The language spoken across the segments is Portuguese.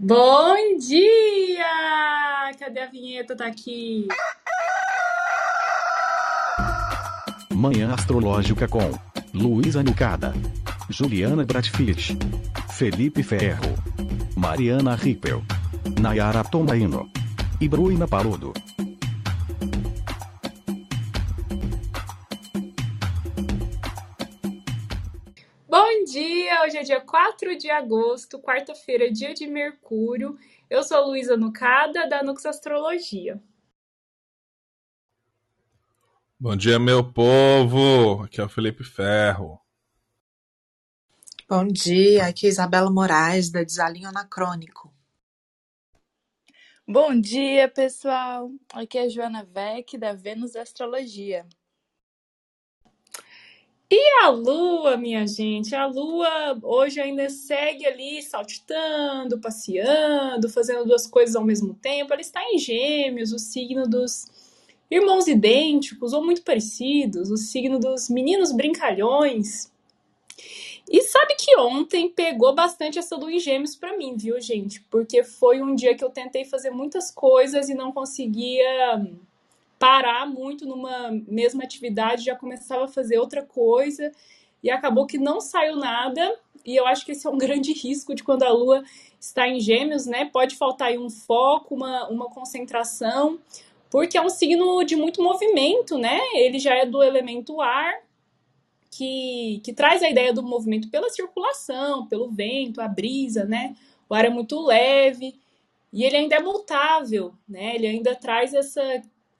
Bom dia! Cadê a vinheta? Tá aqui. Manhã Astrológica com Luísa Nucada, Juliana Bratfish, Felipe Ferro, Mariana Rippel, Nayara Tomaino e Bruna Paludo. Hoje é dia 4 de agosto, quarta-feira, dia de Mercúrio. Eu sou a Luísa Nucada, da Nux Astrologia. Bom dia, meu povo. Aqui é o Felipe Ferro. Bom dia, aqui é Isabela Moraes, da Desalinho Anacrônico. Bom dia, pessoal. Aqui é a Joana Vec, da Vênus Astrologia. E a Lua, minha gente? A Lua hoje ainda segue ali saltitando, passeando, fazendo duas coisas ao mesmo tempo. Ela está em Gêmeos, o signo dos irmãos idênticos ou muito parecidos, o signo dos meninos brincalhões. E sabe que ontem pegou bastante essa lua em gêmeos pra mim, viu, gente? Porque foi um dia que eu tentei fazer muitas coisas e não conseguia parar muito numa mesma atividade, já começava a fazer outra coisa e acabou que não saiu nada. E eu acho que esse é um grande risco de quando a lua está em gêmeos, né? Pode faltar aí um foco, uma, uma concentração, porque é um signo de muito movimento, né? Ele já é do elemento ar, que, que traz a ideia do movimento pela circulação, pelo vento, a brisa, né? O ar é muito leve e ele ainda é mutável, né? Ele ainda traz essa,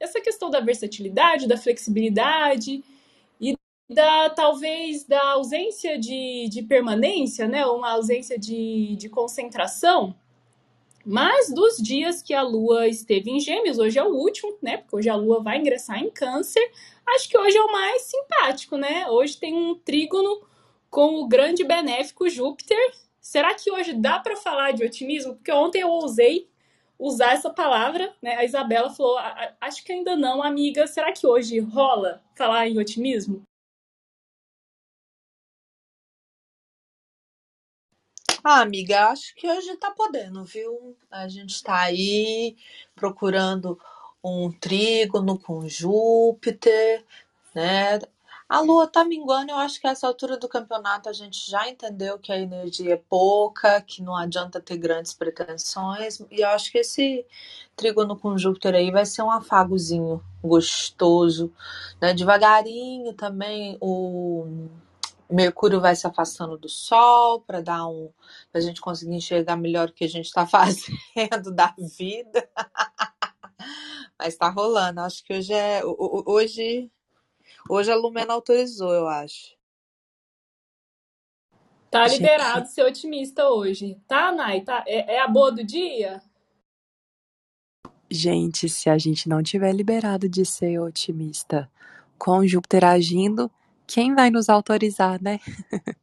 essa questão da versatilidade, da flexibilidade e da talvez da ausência de, de permanência, né? Uma ausência de, de concentração. Mas dos dias que a Lua esteve em Gêmeos, hoje é o último, né? Porque hoje a Lua vai ingressar em Câncer. Acho que hoje é o mais simpático, né? Hoje tem um trígono com o grande benéfico Júpiter. Será que hoje dá para falar de otimismo? Porque ontem eu ousei usar essa palavra, né? A Isabela falou: acho que ainda não, amiga. Será que hoje rola falar em otimismo? Ah, amiga, acho que hoje tá podendo, viu? A gente tá aí procurando um trígono com Júpiter, né? A Lua tá minguando, eu acho que a essa altura do campeonato a gente já entendeu que a energia é pouca, que não adianta ter grandes pretensões, e eu acho que esse trígono com Júpiter aí vai ser um afagozinho gostoso, né? Devagarinho também o Mercúrio vai se afastando do Sol para dar um, para a gente conseguir enxergar melhor o que a gente está fazendo da vida. Mas está rolando. Acho que hoje é hoje hoje a Lumena autorizou, eu acho. Tá liberado gente. ser otimista hoje, tá, Nai? Tá? É, é a boa do dia? Gente, se a gente não tiver liberado de ser otimista com Júpiter agindo, quem vai nos autorizar, né?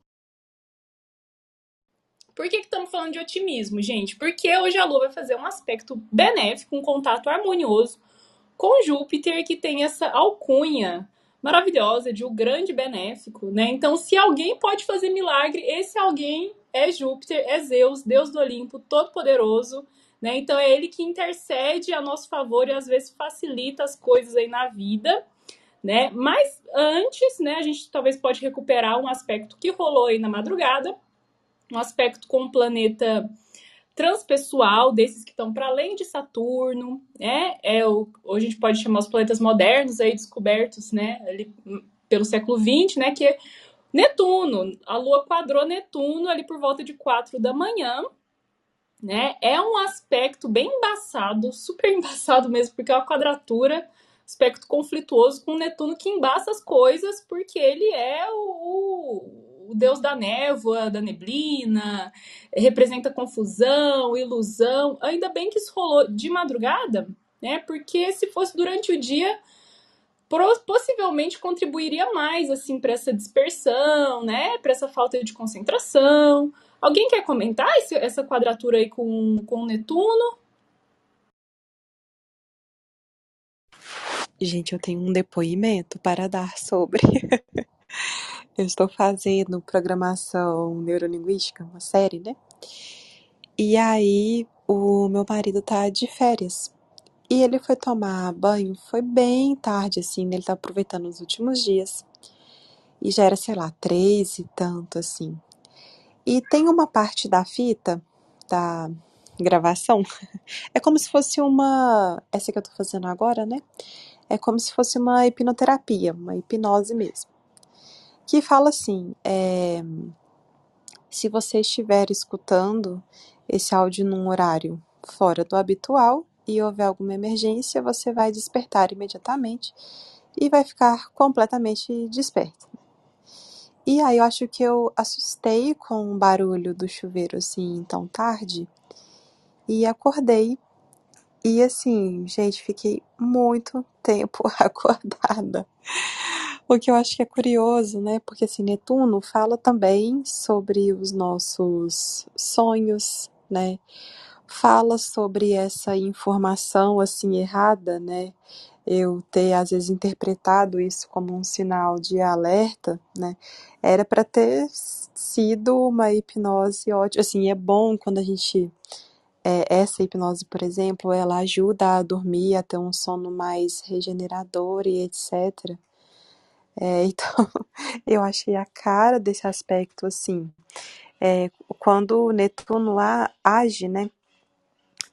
Por que estamos falando de otimismo, gente? Porque hoje a Lua vai fazer um aspecto benéfico, um contato harmonioso com Júpiter, que tem essa alcunha maravilhosa de um grande benéfico, né? Então, se alguém pode fazer milagre, esse alguém é Júpiter, é Zeus, Deus do Olimpo, todo-poderoso, né? Então, é ele que intercede a nosso favor e às vezes facilita as coisas aí na vida né? Mas antes, né, a gente talvez pode recuperar um aspecto que rolou aí na madrugada, um aspecto com o planeta transpessoal, desses que estão para além de Saturno, né? É o, a gente pode chamar os planetas modernos aí descobertos, né, ali pelo século XX, né, que é Netuno. A Lua quadrou Netuno ali por volta de 4 da manhã, né? É um aspecto bem embaçado, super embaçado mesmo, porque é uma quadratura aspecto conflituoso com Netuno que embaça as coisas, porque ele é o, o deus da névoa, da neblina, representa confusão, ilusão. Ainda bem que isso rolou de madrugada, né? Porque se fosse durante o dia, possivelmente contribuiria mais assim para essa dispersão, né? Para essa falta de concentração. Alguém quer comentar esse, essa quadratura aí com, com Netuno? Gente, eu tenho um depoimento para dar sobre. eu estou fazendo programação neurolinguística, uma série, né? E aí o meu marido tá de férias. E ele foi tomar banho, foi bem tarde, assim? Ele tá aproveitando os últimos dias. E já era, sei lá, três e tanto, assim. E tem uma parte da fita, da gravação, é como se fosse uma. Essa que eu tô fazendo agora, né? É como se fosse uma hipnoterapia, uma hipnose mesmo. Que fala assim: é, se você estiver escutando esse áudio num horário fora do habitual e houver alguma emergência, você vai despertar imediatamente e vai ficar completamente desperto. E aí eu acho que eu assustei com o barulho do chuveiro assim tão tarde e acordei. E assim, gente, fiquei muito tempo acordada. O que eu acho que é curioso, né? Porque assim, Netuno fala também sobre os nossos sonhos, né? Fala sobre essa informação assim errada, né? Eu ter às vezes interpretado isso como um sinal de alerta, né? Era para ter sido uma hipnose ótima. Assim, é bom quando a gente é, essa hipnose, por exemplo, ela ajuda a dormir, a ter um sono mais regenerador e etc. É, então, eu achei a cara desse aspecto assim. É, quando o Netuno age, né?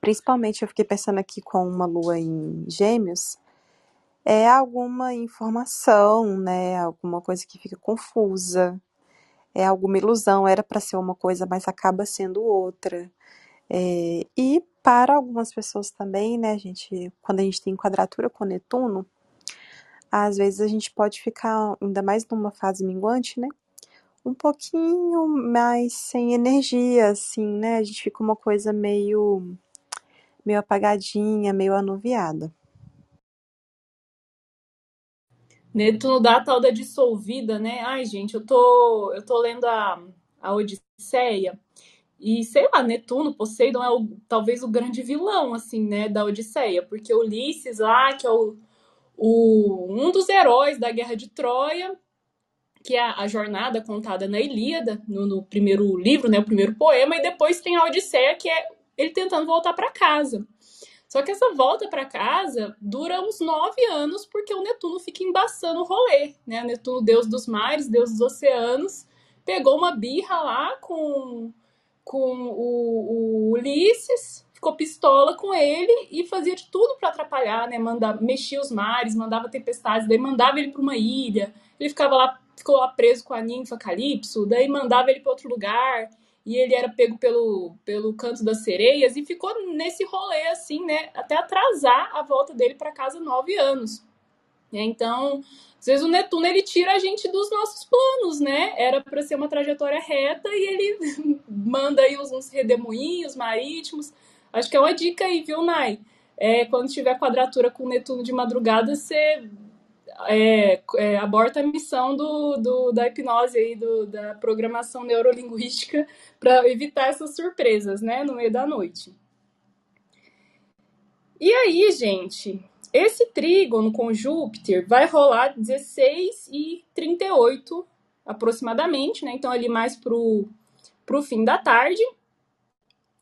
Principalmente eu fiquei pensando aqui com uma lua em Gêmeos, é alguma informação, né? Alguma coisa que fica confusa, é alguma ilusão, era para ser uma coisa, mas acaba sendo outra. É, e para algumas pessoas também, né, gente, quando a gente tem quadratura com Netuno, às vezes a gente pode ficar, ainda mais numa fase minguante, né? Um pouquinho mais sem energia, assim, né? A gente fica uma coisa meio, meio apagadinha, meio anuviada. Netuno dá a tal da dissolvida, né? Ai, gente, eu tô, eu tô lendo a, a Odisseia e, sei lá, Netuno, Poseidon é o, talvez o grande vilão, assim, né, da Odisseia, porque Ulisses lá, que é o, o, um dos heróis da Guerra de Troia, que é a, jornada contada na Ilíada, no, no, primeiro livro, né, o primeiro poema, e depois tem a Odisseia, que é ele tentando voltar para casa. Só que essa volta para casa dura uns nove anos, porque o Netuno fica embaçando o rolê, né? O Netuno, deus dos mares, deus dos oceanos, pegou uma birra lá com, com o, o Ulisses, ficou pistola com ele e fazia de tudo para atrapalhar, né? Mandava, mexia os mares, mandava tempestades, daí mandava ele para uma ilha, ele ficava lá, ficou lá preso com a ninfa Calypso, daí mandava ele para outro lugar e ele era pego pelo, pelo canto das sereias e ficou nesse rolê assim, né, até atrasar a volta dele para casa nove anos. Então, às vezes o Netuno ele tira a gente dos nossos planos, né? Era para ser uma trajetória reta e ele manda aí uns redemoinhos marítimos. Acho que é uma dica aí, viu, Nai? É, quando tiver quadratura com Netuno de madrugada, você é, é, aborta a missão do, do, da hipnose aí, do, da programação neurolinguística para evitar essas surpresas, né, no meio da noite. E aí, gente, esse trígono com Júpiter vai rolar 16 e 38 aproximadamente, né? Então ali mais pro, pro fim da tarde.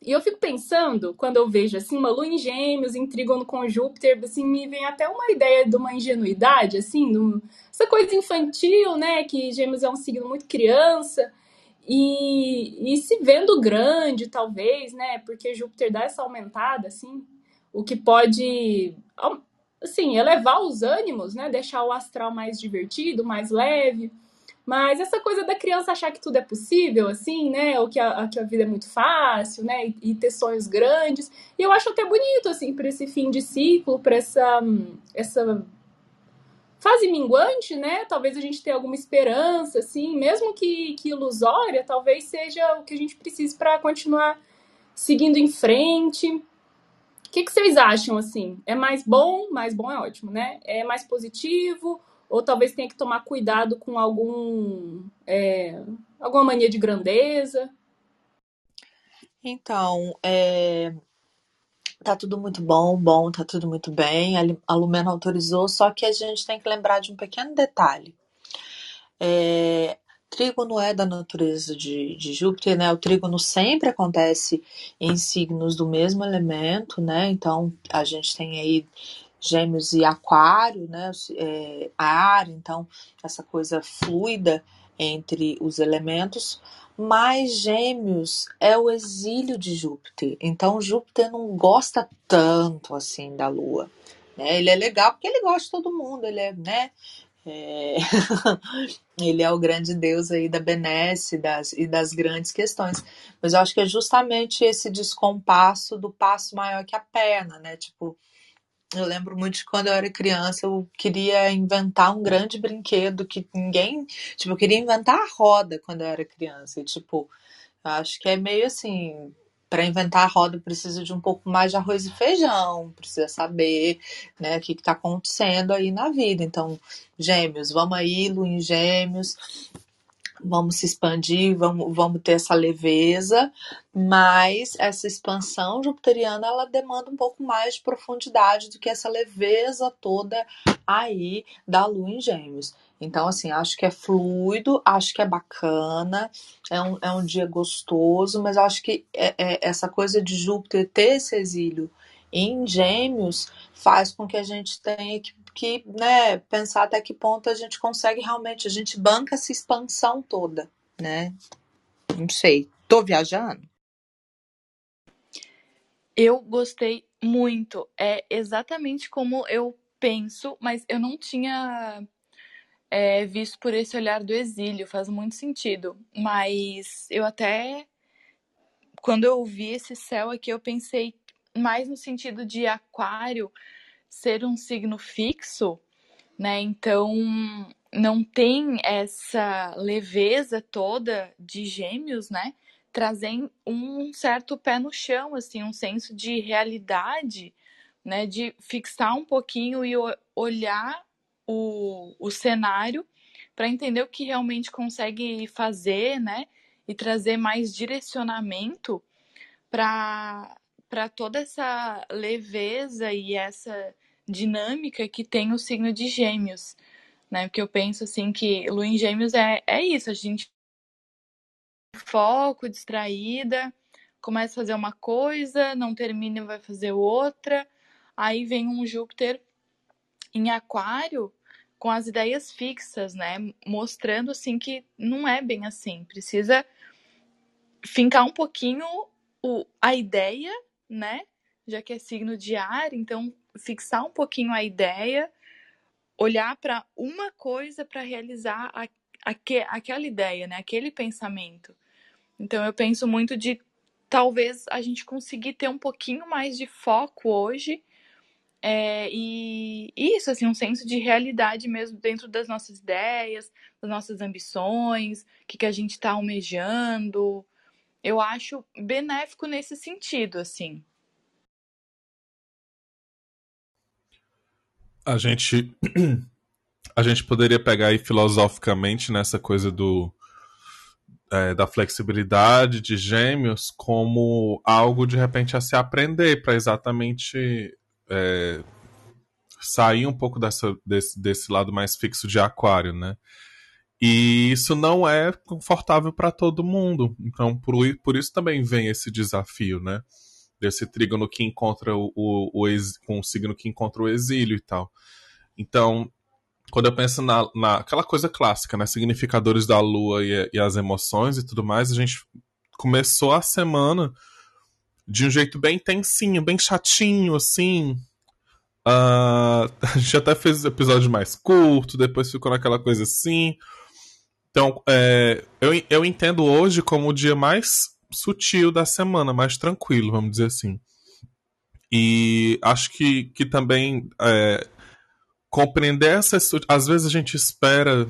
E eu fico pensando, quando eu vejo assim, uma lua em gêmeos, em trígono com Júpiter, assim, me vem até uma ideia de uma ingenuidade, assim, de essa coisa infantil, né? Que gêmeos é um signo muito criança. E, e se vendo grande, talvez, né? Porque Júpiter dá essa aumentada, assim, o que pode, assim, elevar os ânimos, né? Deixar o astral mais divertido, mais leve. Mas essa coisa da criança achar que tudo é possível, assim, né? Ou que a, que a vida é muito fácil, né? E, e, ter sonhos grandes. E eu acho até bonito, assim, para esse fim de ciclo, para essa, essa fase minguante, né? Talvez a gente tenha alguma esperança, assim, mesmo que, que ilusória, talvez seja o que a gente precise para continuar seguindo em frente. O que, que vocês acham, assim? É mais bom? Mais bom é ótimo, né? É mais positivo? Ou talvez tenha que tomar cuidado com algum é, alguma mania de grandeza? Então, é, tá tudo muito bom, bom, tá tudo muito bem. A Lumena autorizou, só que a gente tem que lembrar de um pequeno detalhe. É, é da natureza de, de Júpiter, né? O trígono sempre acontece em signos do mesmo elemento, né? Então a gente tem aí Gêmeos e Aquário, né? É, ar, então essa coisa fluida entre os elementos. Mas Gêmeos é o exílio de Júpiter, então Júpiter não gosta tanto assim da Lua. Né? Ele é legal porque ele gosta de todo mundo, ele é, né? É... ele é o grande deus aí da benesse das, e das grandes questões. Mas eu acho que é justamente esse descompasso do passo maior que a perna, né? Tipo, eu lembro muito de quando eu era criança, eu queria inventar um grande brinquedo que ninguém. Tipo, eu queria inventar a roda quando eu era criança. E, tipo, acho que é meio assim: para inventar a roda precisa de um pouco mais de arroz e feijão, precisa saber né, o que está acontecendo aí na vida. Então, gêmeos, vamos aí, Lu em gêmeos, vamos se expandir, vamos, vamos ter essa leveza, mas essa expansão jupiteriana ela demanda um pouco mais de profundidade do que essa leveza toda aí da lua em gêmeos. Então, assim, acho que é fluido, acho que é bacana, é um, é um dia gostoso, mas acho que é, é, essa coisa de Júpiter ter esse exílio em Gêmeos faz com que a gente tenha que, que né, pensar até que ponto a gente consegue realmente, a gente banca essa expansão toda, né? Não sei. Tô viajando? Eu gostei muito. É exatamente como eu penso, mas eu não tinha é, visto por esse olhar do exílio, faz muito sentido. Mas eu até, quando eu vi esse céu aqui, eu pensei mais no sentido de Aquário ser um signo fixo, né? Então não tem essa leveza toda de Gêmeos, né? Trazem um certo pé no chão, assim, um senso de realidade, né? De fixar um pouquinho e olhar o, o cenário para entender o que realmente consegue fazer, né? E trazer mais direcionamento para toda essa leveza e essa dinâmica que tem o signo de Gêmeos, né? Porque eu penso assim que Lua em Gêmeos é, é isso, a gente foco, distraída, começa a fazer uma coisa, não termina e vai fazer outra. Aí vem um Júpiter em Aquário com as ideias fixas, né? Mostrando assim que não é bem assim. Precisa fincar um pouquinho o, a ideia, né? Já que é signo de ar, então fixar um pouquinho a ideia, olhar para uma coisa para realizar a, aque, aquela ideia, né? Aquele pensamento. Então eu penso muito de talvez a gente conseguir ter um pouquinho mais de foco hoje é, e isso, assim, um senso de realidade mesmo dentro das nossas ideias, das nossas ambições, o que, que a gente está almejando. Eu acho benéfico nesse sentido, assim. A gente, a gente poderia pegar aí filosoficamente nessa coisa do é, da flexibilidade de gêmeos como algo de repente a se aprender para exatamente é, sair um pouco dessa, desse, desse lado mais fixo de aquário, né? E isso não é confortável para todo mundo. Então, por, por isso também vem esse desafio, né? Desse trígono que encontra o, o, o ex, com o signo que encontra o exílio e tal. Então, quando eu penso na, na aquela coisa clássica, né? Significadores da lua e, e as emoções e tudo mais, a gente começou a semana de um jeito bem tensinho, bem chatinho, assim. Uh, a gente até fez episódio mais curto, depois ficou naquela coisa assim. Então, é, eu, eu entendo hoje como o dia mais sutil da semana, mais tranquilo, vamos dizer assim. E acho que, que também é, compreender essas. Às vezes a gente espera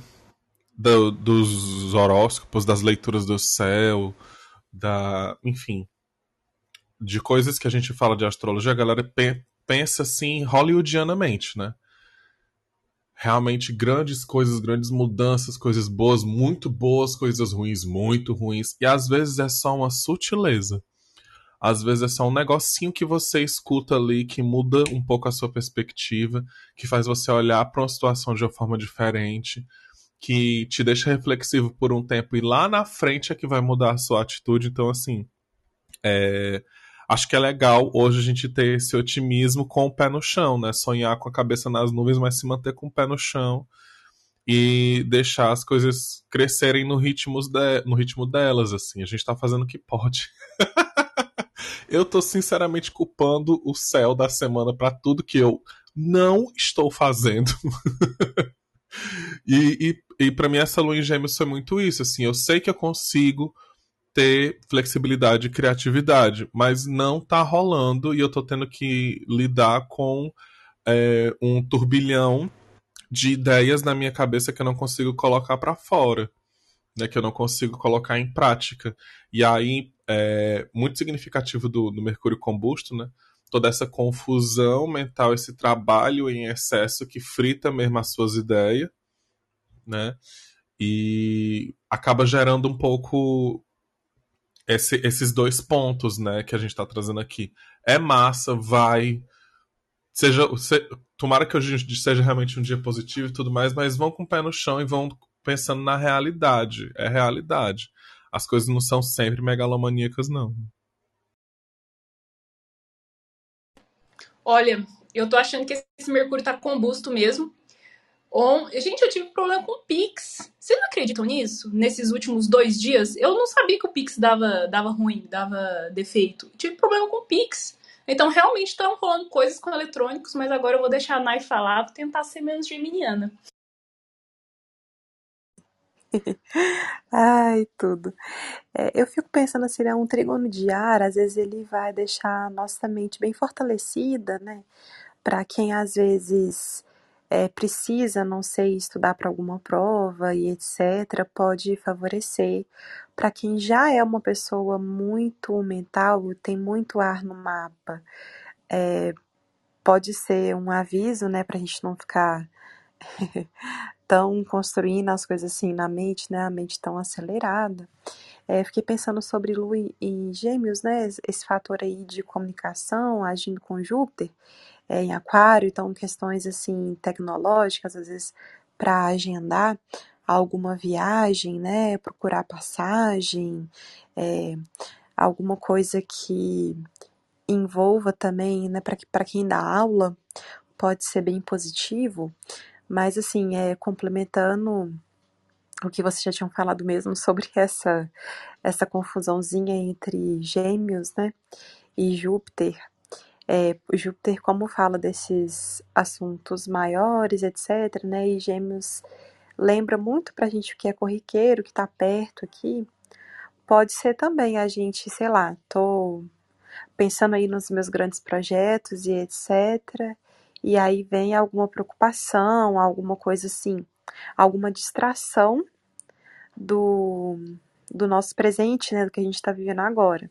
do, dos horóscopos, das leituras do céu, da. Enfim, de coisas que a gente fala de astrologia, a galera pensa assim hollywoodianamente, né? Realmente grandes coisas, grandes mudanças, coisas boas, muito boas, coisas ruins, muito ruins. E às vezes é só uma sutileza. Às vezes é só um negocinho que você escuta ali que muda um pouco a sua perspectiva, que faz você olhar para uma situação de uma forma diferente, que te deixa reflexivo por um tempo e lá na frente é que vai mudar a sua atitude. Então, assim, é, acho que é legal hoje a gente ter esse otimismo com o pé no chão, né? Sonhar com a cabeça nas nuvens, mas se manter com o pé no chão e deixar as coisas crescerem no ritmo, de, no ritmo delas, assim. A gente tá fazendo o que pode. eu tô sinceramente culpando o céu da semana para tudo que eu não estou fazendo. e e, e para mim essa lua em gêmeos foi muito isso, assim, eu sei que eu consigo ter flexibilidade e criatividade, mas não tá rolando e eu tô tendo que lidar com é, um turbilhão de ideias na minha cabeça que eu não consigo colocar para fora, né, que eu não consigo colocar em prática. E aí, é muito significativo do, do Mercúrio combusto, né, toda essa confusão mental, esse trabalho em excesso que frita mesmo as suas ideias, né, e acaba gerando um pouco esse, esses dois pontos, né, que a gente está trazendo aqui. É massa, vai. Seja, se, tomara que hoje seja realmente um dia positivo e tudo mais, mas vão com o pé no chão e vão pensando na realidade. É realidade. As coisas não são sempre megalomaníacas, não. Olha, eu tô achando que esse Mercúrio tá combusto mesmo. On... Gente, eu tive problema com o Pix. Vocês não acreditam nisso? Nesses últimos dois dias? Eu não sabia que o Pix dava, dava ruim, dava defeito. tive problema com o Pix. Então, realmente estão rolando coisas com eletrônicos, mas agora eu vou deixar a Nai falar, vou tentar ser menos geminiana. Ai, tudo. É, eu fico pensando assim, né, um trígono de ar, às vezes ele vai deixar a nossa mente bem fortalecida, né? Para quem às vezes é, precisa, não sei, estudar para alguma prova e etc., pode favorecer. Para quem já é uma pessoa muito mental, tem muito ar no mapa, é, pode ser um aviso, né, para a gente não ficar tão construindo as coisas assim na mente, né, a mente tão acelerada. É, fiquei pensando sobre Lua e Gêmeos, né, esse fator aí de comunicação agindo com Júpiter é, em Aquário, então questões assim tecnológicas, às vezes para agendar alguma viagem, né, procurar passagem, é, alguma coisa que envolva também, né, para quem dá aula, pode ser bem positivo, mas assim, é complementando o que vocês já tinham falado mesmo sobre essa essa confusãozinha entre Gêmeos, né, e Júpiter, é, Júpiter, como fala desses assuntos maiores, etc., né, e Gêmeos lembra muito pra gente o que é corriqueiro, que tá perto aqui, pode ser também a gente, sei lá, tô pensando aí nos meus grandes projetos e etc., e aí vem alguma preocupação, alguma coisa assim, alguma distração do, do nosso presente, né, do que a gente está vivendo agora.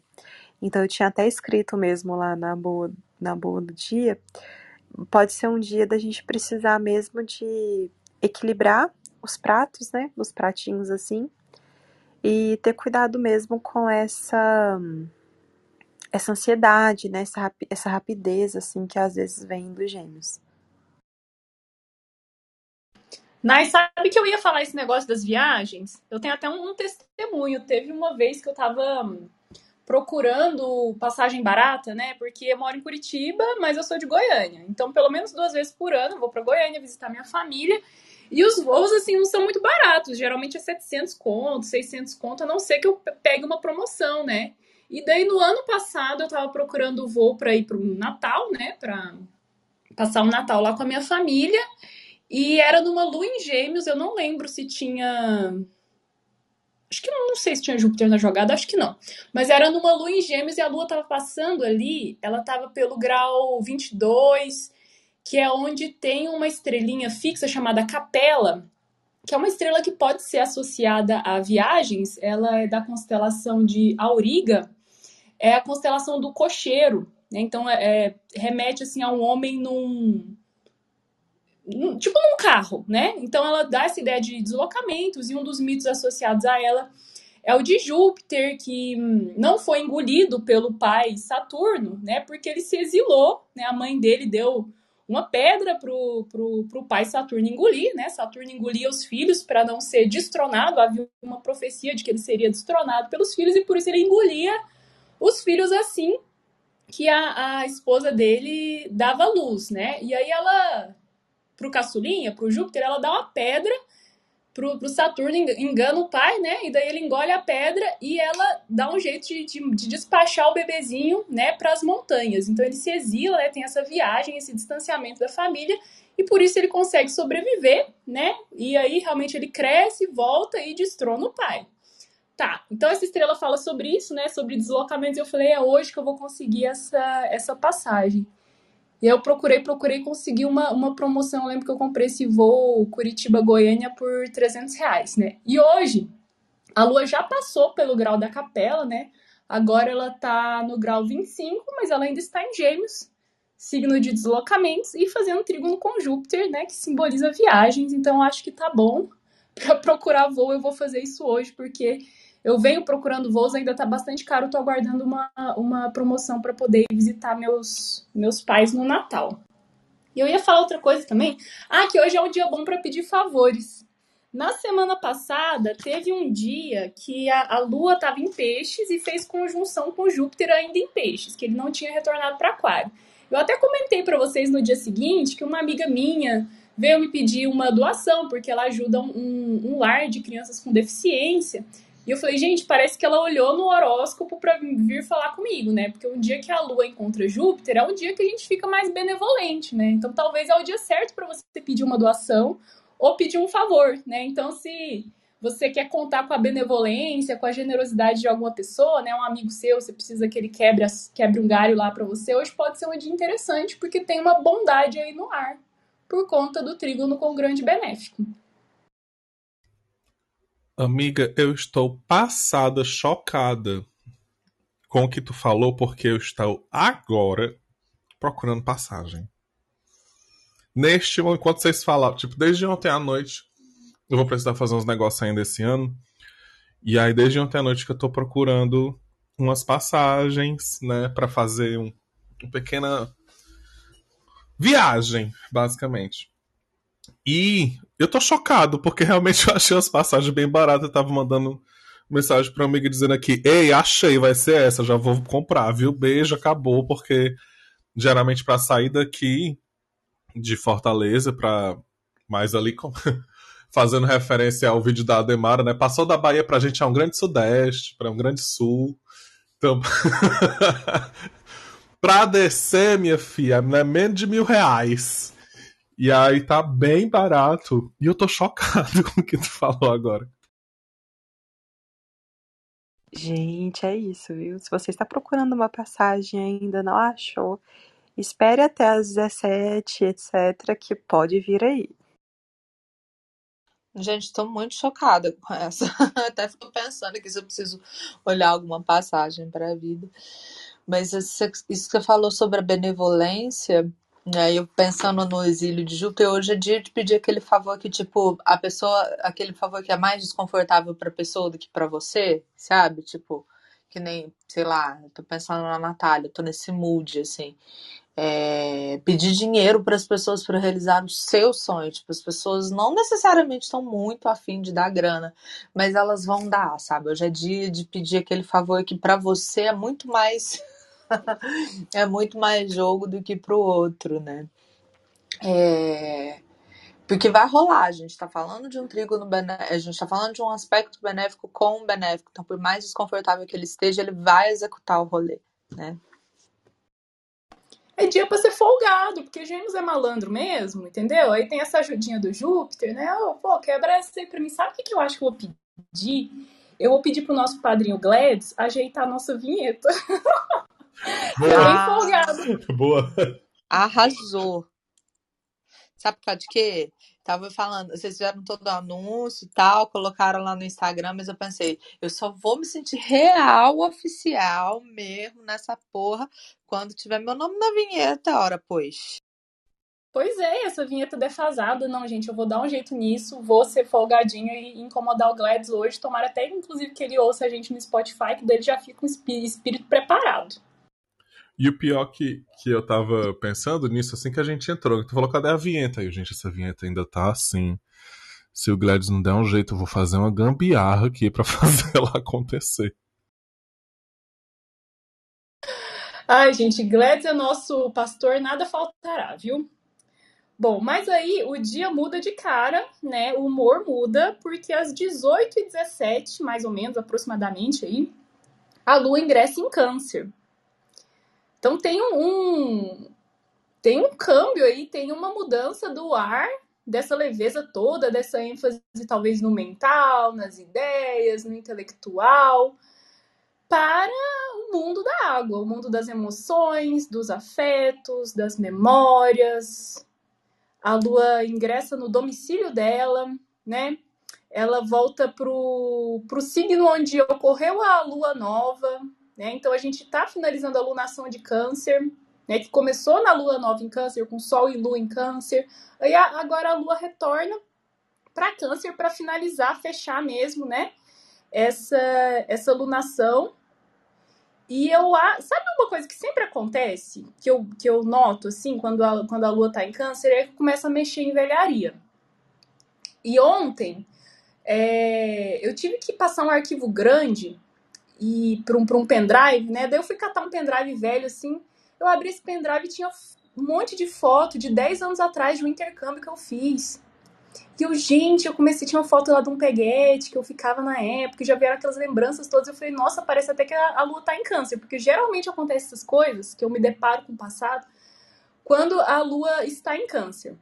Então eu tinha até escrito mesmo lá na boa, na boa do dia. Pode ser um dia da gente precisar mesmo de equilibrar os pratos, né? Os pratinhos assim. E ter cuidado mesmo com essa essa ansiedade, né? Essa, essa rapidez assim que às vezes vem dos gêmeos. Nai, sabe que eu ia falar esse negócio das viagens? Eu tenho até um, um testemunho. Teve uma vez que eu tava procurando passagem barata, né? Porque eu moro em Curitiba, mas eu sou de Goiânia. Então, pelo menos duas vezes por ano, vou para Goiânia visitar minha família. E os voos, assim, não são muito baratos. Geralmente é 700 conto, 600 conto, a não ser que eu pegue uma promoção, né? E daí, no ano passado, eu tava procurando o voo para ir pro Natal, né? Pra passar o Natal lá com a minha família. E era numa lua em gêmeos, eu não lembro se tinha Acho que não, sei se tinha Júpiter na jogada, acho que não. Mas era numa lua em gêmeos e a lua estava passando ali, ela estava pelo grau 22, que é onde tem uma estrelinha fixa chamada Capela, que é uma estrela que pode ser associada a viagens. Ela é da constelação de Auriga, é a constelação do cocheiro. Né? Então, é, é remete assim a um homem num tipo num carro, né? Então ela dá essa ideia de deslocamentos e um dos mitos associados a ela é o de Júpiter, que não foi engolido pelo pai Saturno, né? Porque ele se exilou, né? A mãe dele deu uma pedra pro, pro, pro pai Saturno engolir, né? Saturno engolia os filhos para não ser destronado. Havia uma profecia de que ele seria destronado pelos filhos e por isso ele engolia os filhos assim que a, a esposa dele dava luz, né? E aí ela, pro caçulinha, pro Júpiter, ela dá uma pedra pro, pro Saturno, engana o pai, né? E daí ele engole a pedra e ela dá um jeito de, de, de despachar o bebezinho, né, para as montanhas. Então ele se exila, né? Tem essa viagem, esse distanciamento da família e por isso ele consegue sobreviver, né? E aí realmente ele cresce, volta e destrona o pai. Tá, então essa estrela fala sobre isso, né? Sobre deslocamentos. Eu falei, é hoje que eu vou conseguir essa, essa passagem. E eu procurei, procurei conseguir uma, uma promoção. Eu lembro que eu comprei esse voo Curitiba-Goiânia por 300 reais, né? E hoje, a Lua já passou pelo grau da capela, né? Agora ela tá no grau 25, mas ela ainda está em gêmeos, signo de deslocamentos, e fazendo trígono com Júpiter, né? Que simboliza viagens. Então, acho que tá bom para procurar voo. Eu vou fazer isso hoje, porque eu venho procurando voos, ainda está bastante caro, estou aguardando uma, uma promoção para poder visitar meus, meus pais no Natal. E eu ia falar outra coisa também. Ah, que hoje é um dia bom para pedir favores. Na semana passada, teve um dia que a, a Lua estava em peixes e fez conjunção com Júpiter ainda em peixes, que ele não tinha retornado para Aquário. Eu até comentei para vocês no dia seguinte que uma amiga minha veio me pedir uma doação, porque ela ajuda um, um lar de crianças com deficiência. E eu falei, gente, parece que ela olhou no horóscopo para vir falar comigo, né? Porque o dia que a Lua encontra Júpiter é o dia que a gente fica mais benevolente, né? Então talvez é o dia certo para você pedir uma doação ou pedir um favor, né? Então se você quer contar com a benevolência, com a generosidade de alguma pessoa, né? Um amigo seu, você precisa que ele quebre, quebre um galho lá para você, hoje pode ser um dia interessante, porque tem uma bondade aí no ar, por conta do trígono com o grande benéfico. Amiga, eu estou passada, chocada com o que tu falou, porque eu estou agora procurando passagem. Neste momento, enquanto vocês falavam, tipo, desde ontem à noite, eu vou precisar fazer uns negócios ainda esse ano. E aí, desde ontem à noite que eu tô procurando umas passagens, né, para fazer um, uma pequena viagem, basicamente. E eu tô chocado, porque realmente eu achei as passagens bem baratas. Eu tava mandando mensagem pra amiga dizendo aqui: Ei, achei, vai ser essa, já vou comprar, viu? Beijo, acabou, porque geralmente para sair daqui de Fortaleza, para mais ali com. fazendo referência ao vídeo da Ademara, né? Passou da Bahia pra gente a um grande sudeste, para um grande sul. Então. pra descer, minha filha, é menos de mil reais. E aí tá bem barato. E eu tô chocado com o que tu falou agora. Gente, é isso, viu? Se você está procurando uma passagem e ainda não achou, espere até as 17, etc, que pode vir aí. Gente, estou muito chocada com essa. Até fico pensando aqui se eu preciso olhar alguma passagem para a vida. Mas isso que você falou sobre a benevolência, né, eu pensando no exílio de Júpiter, hoje é dia de pedir aquele favor que, tipo, a pessoa, aquele favor que é mais desconfortável pra pessoa do que pra você, sabe? Tipo, que nem, sei lá, tô pensando na Natália, tô nesse mood, assim. É, pedir dinheiro para as pessoas para realizar o seu sonho. Tipo, as pessoas não necessariamente estão muito afim de dar grana, mas elas vão dar, sabe? Hoje é dia de pedir aquele favor que para você é muito mais é muito mais jogo do que pro outro, né? É... Porque vai rolar, a gente tá falando de um trígono benéfico, a gente tá falando de um aspecto benéfico com um benéfico. Então, por mais desconfortável que ele esteja, ele vai executar o rolê, né? É dia pra ser folgado, porque Gêmeos é malandro mesmo, entendeu? Aí tem essa ajudinha do Júpiter, né? Oh, pô, quebra essa aí pra mim. Sabe o que, que eu acho que eu vou pedir? Eu vou pedir pro nosso padrinho Gladys ajeitar a nossa vinheta. Boa. Bem Boa. Arrasou. Sabe por causa de quê? Tava falando, vocês fizeram todo o anúncio e tal, colocaram lá no Instagram, mas eu pensei, eu só vou me sentir real, oficial mesmo nessa porra quando tiver meu nome na vinheta, hora, pois. Pois é, essa vinheta defasada. Não, gente, eu vou dar um jeito nisso, vou ser folgadinha e incomodar o Gladys hoje. Tomara até, inclusive, que ele ouça a gente no Spotify, que daí já fica um espírito preparado. E o pior que, que eu tava pensando nisso assim que a gente entrou. Tu falou, cadê a vinheta? Aí, gente, essa vinheta ainda tá assim. Se o Gladys não der um jeito, eu vou fazer uma gambiarra aqui para fazer ela acontecer. Ai, gente, Gladys é nosso pastor, nada faltará, viu? Bom, mas aí o dia muda de cara, né? O humor muda, porque às 18h17, mais ou menos, aproximadamente aí, a lua ingressa em câncer. Então tem um, tem um câmbio aí, tem uma mudança do ar, dessa leveza toda, dessa ênfase talvez no mental, nas ideias, no intelectual, para o mundo da água, o mundo das emoções, dos afetos, das memórias, a lua ingressa no domicílio dela, né? Ela volta pro, pro signo onde ocorreu a lua nova, né? Então a gente está finalizando a lunação de câncer, né? Que começou na lua nova em câncer, com sol e lua em câncer. E agora a lua retorna para câncer para finalizar, fechar mesmo, né? Essa, essa lunação e eu sabe uma coisa que sempre acontece, que eu, que eu noto assim, quando a, quando a lua tá em câncer, é que começa a mexer em velharia. E ontem é, eu tive que passar um arquivo grande e para um, um pendrive, né? Daí eu fui catar um pendrive velho assim. Eu abri esse pendrive e tinha um monte de foto de 10 anos atrás de um intercâmbio que eu fiz. E eu, gente, eu comecei, tinha uma foto lá de um peguete que eu ficava na época, já vieram aquelas lembranças todas. Eu falei, nossa, parece até que a, a lua tá em câncer, porque geralmente acontece essas coisas, que eu me deparo com o passado, quando a lua está em câncer.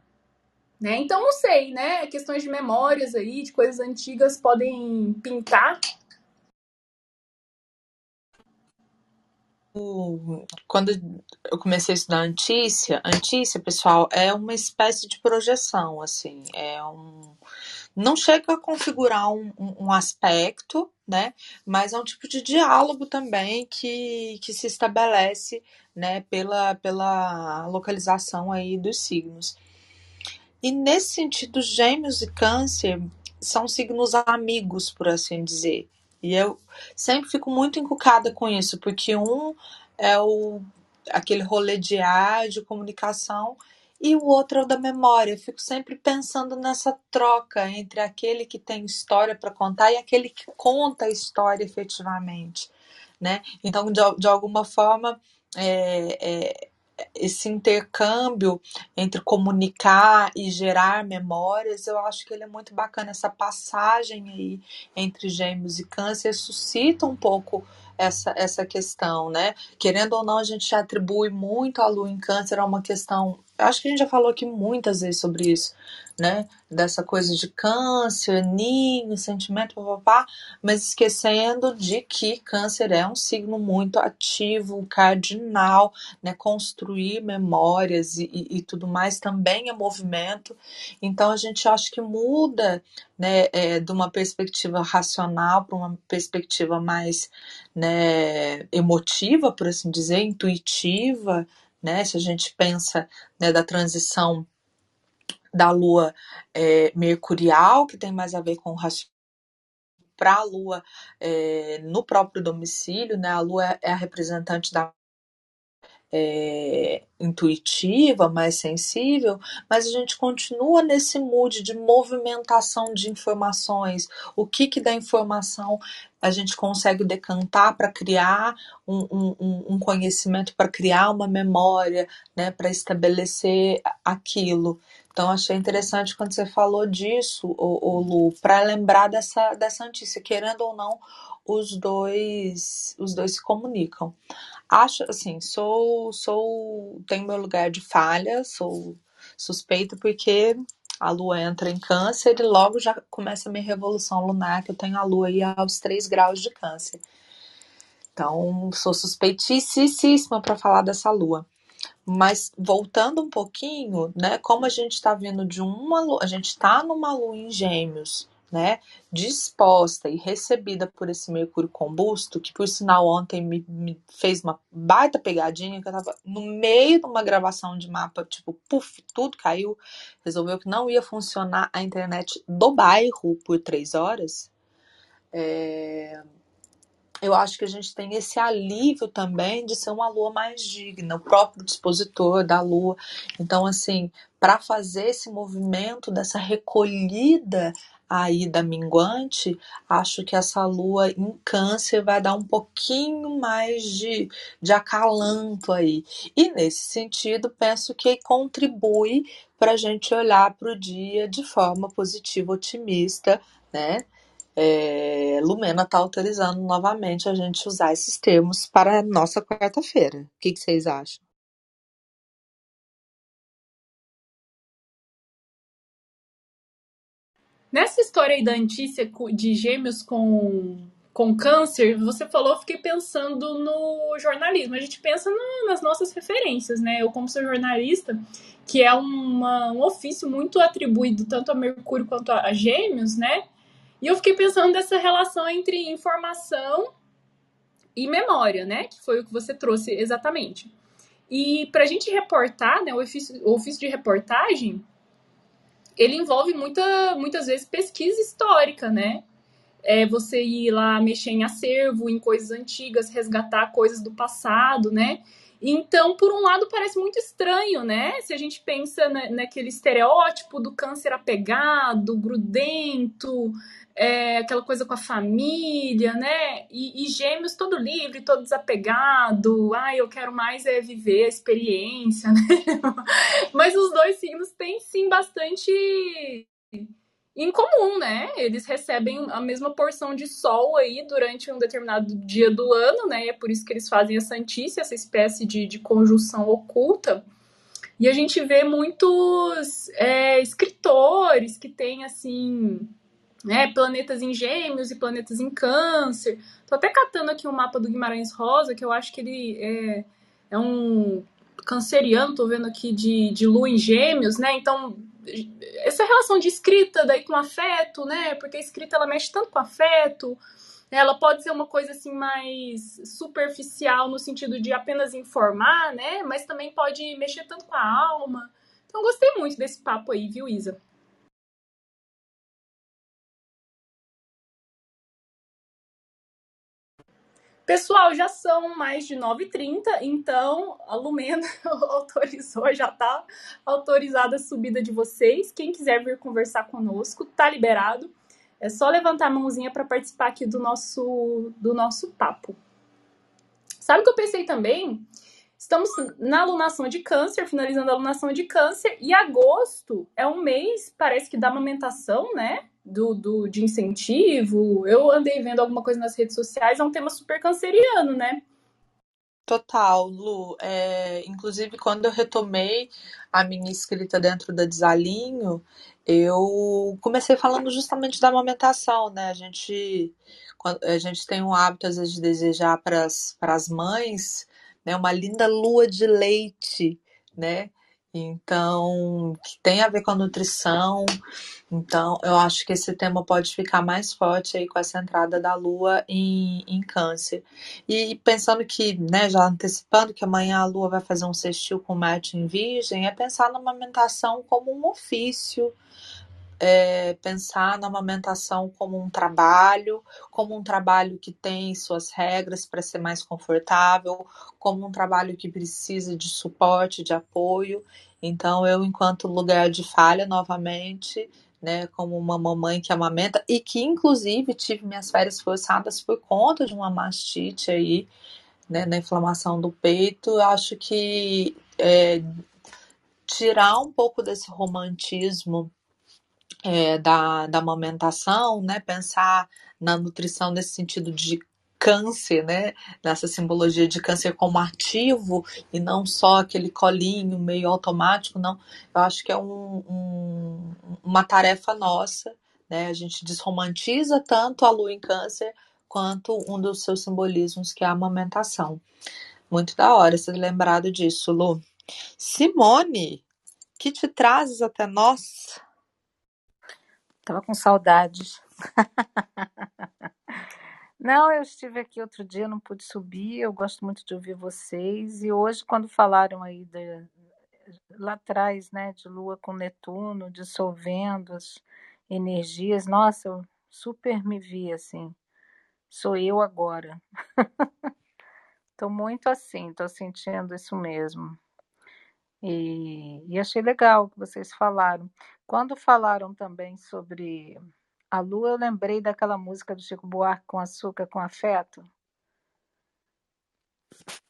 Né? Então, não sei, né? Questões de memórias aí, de coisas antigas podem pintar quando eu comecei a estudar antícia, antícia, pessoal, é uma espécie de projeção, assim, é um não chega a configurar um, um, aspecto, né? Mas é um tipo de diálogo também que, que se estabelece, né? Pela, pela localização aí dos signos. E nesse sentido, Gêmeos e Câncer são signos amigos, por assim dizer. E eu sempre fico muito encucada com isso, porque um é o aquele rolê de ar, de comunicação, e o outro é o da memória. Eu fico sempre pensando nessa troca entre aquele que tem história para contar e aquele que conta a história efetivamente, né? Então, de, de alguma forma, é, é, esse intercâmbio entre comunicar e gerar memórias, eu acho que ele é muito bacana. Essa passagem aí entre gêmeos e câncer suscita um pouco essa, essa questão, né? Querendo ou não, a gente atribui muito a lua em câncer a uma questão. Acho que a gente já falou aqui muitas vezes sobre isso, né? Dessa coisa de câncer, ninho, sentimento, papapá, mas esquecendo de que câncer é um signo muito ativo, cardinal, né? Construir memórias e, e, e tudo mais também é movimento. Então a gente acha que muda, né? É, de uma perspectiva racional para uma perspectiva mais né, emotiva, por assim dizer, intuitiva, né? Se a gente pensa né, da transição da lua é, mercurial, que tem mais a ver com o racional para a lua é, no próprio domicílio, né? A lua é a representante da é, intuitiva, mais sensível, mas a gente continua nesse mood de movimentação de informações. O que que da informação a gente consegue decantar para criar um, um, um conhecimento, para criar uma memória, né, para estabelecer aquilo. Então, achei interessante quando você falou disso, o, Lu, para lembrar dessa, dessa notícia. Querendo ou não, os dois, os dois se comunicam. Acho, assim, sou, sou, tenho meu lugar de falha, sou suspeito porque a lua entra em câncer e logo já começa a minha revolução lunar, que eu tenho a lua aí aos 3 graus de câncer. Então, sou suspeitíssima para falar dessa lua. Mas voltando um pouquinho, né, como a gente está vindo de uma lua, a gente está numa lua em gêmeos, né, disposta e recebida por esse Mercúrio combusto, que por sinal ontem me, me, fez uma baita pegadinha, que eu tava no meio de uma gravação de mapa, tipo, puf, tudo caiu, resolveu que não ia funcionar a internet do bairro por três horas. É... eu acho que a gente tem esse alívio também de ser uma lua mais digna, o próprio dispositor da lua. Então, assim, para fazer esse movimento dessa recolhida aí da minguante, acho que essa lua em câncer vai dar um pouquinho mais de, de acalanto aí. E nesse sentido, penso que contribui para a gente olhar para o dia de forma positiva, otimista, né? É, Lumena está autorizando novamente a gente usar esses termos para a nossa quarta-feira. O que, que vocês acham? Nessa história aí da Antícia de gêmeos com, com câncer, você falou, fiquei pensando no jornalismo. A gente pensa no, nas nossas referências, né? Eu, como sou jornalista, que é uma, um ofício muito atribuído tanto a Mercúrio quanto a, a gêmeos, né? E eu fiquei pensando nessa relação entre informação e memória, né? Que foi o que você trouxe exatamente. E para a gente reportar, né, o ofício, o ofício de reportagem, ele envolve muita, muitas vezes pesquisa histórica, né? É você ir lá mexer em acervo, em coisas antigas, resgatar coisas do passado, né? Então, por um lado, parece muito estranho, né? Se a gente pensa na, naquele estereótipo do câncer apegado, grudento, é, aquela coisa com a família, né? E, e, gêmeos todo livre, todo desapegado. Ah, eu quero mais é viver a experiência, né? Mas os dois signos têm sim bastante em comum, né? Eles recebem a mesma porção de sol aí durante um determinado dia do ano, né? E é por isso que eles fazem essa antícia, essa espécie de, de conjunção oculta. E a gente vê muitos é, escritores que têm, assim, né, planetas em gêmeos e planetas em câncer. Tô até catando aqui um mapa do Guimarães Rosa, que eu acho que ele é, é um canceriano, tô vendo aqui de, de lua em gêmeos, né? Então, essa relação de escrita daí com afeto, né? Porque a escrita ela mexe tanto com afeto, ela pode ser uma coisa assim mais superficial no sentido de apenas informar, né? Mas também pode mexer tanto com a alma. Então gostei muito desse papo aí, viu, Isa? Pessoal, já são mais de 9h30, então a Lumena autorizou, já está autorizada a subida de vocês. Quem quiser vir conversar conosco, tá liberado. É só levantar a mãozinha para participar aqui do nosso, do nosso papo. Sabe o que eu pensei também? Estamos na alunação de câncer, finalizando a alunação de câncer, e agosto é um mês, parece que da amamentação, né? Do, do, de incentivo. Eu andei vendo alguma coisa nas redes sociais, é um tema super canceriano, né? Total, Lu. É, inclusive, quando eu retomei a minha escrita dentro da Desalinho, eu comecei falando justamente da amamentação, né? A gente, a gente tem um hábito, às vezes, de desejar para as mães né, uma linda lua de leite, né? Então, que tem a ver com a nutrição. Então, eu acho que esse tema pode ficar mais forte aí com essa entrada da Lua em, em Câncer. E pensando que, né, já antecipando que amanhã a Lua vai fazer um sextil com Marte em Virgem, é pensar na amamentação como um ofício, é, pensar na amamentação como um trabalho, como um trabalho que tem suas regras para ser mais confortável, como um trabalho que precisa de suporte, de apoio. Então, eu, enquanto lugar de falha, novamente, né, como uma mamãe que amamenta e que, inclusive, tive minhas férias forçadas por conta de uma mastite aí, né, na inflamação do peito, acho que é, tirar um pouco desse romantismo é, da, da amamentação, né? Pensar na nutrição nesse sentido de câncer, né? Nessa simbologia de câncer como ativo e não só aquele colinho meio automático, não. Eu acho que é um, um, uma tarefa nossa, né? A gente desromantiza tanto a lua em câncer quanto um dos seus simbolismos que é a amamentação. Muito da hora ser lembrado disso, Lu. Simone, que te trazes até nós? Tava com saudades. Não, eu estive aqui outro dia, não pude subir. Eu gosto muito de ouvir vocês. E hoje, quando falaram aí lá atrás, né, de Lua com Netuno, dissolvendo as energias, nossa, eu super me vi assim, sou eu agora. Estou muito assim, estou sentindo isso mesmo. E, e achei legal que vocês falaram. Quando falaram também sobre a lua, eu lembrei daquela música do Chico Buarque com açúcar com afeto.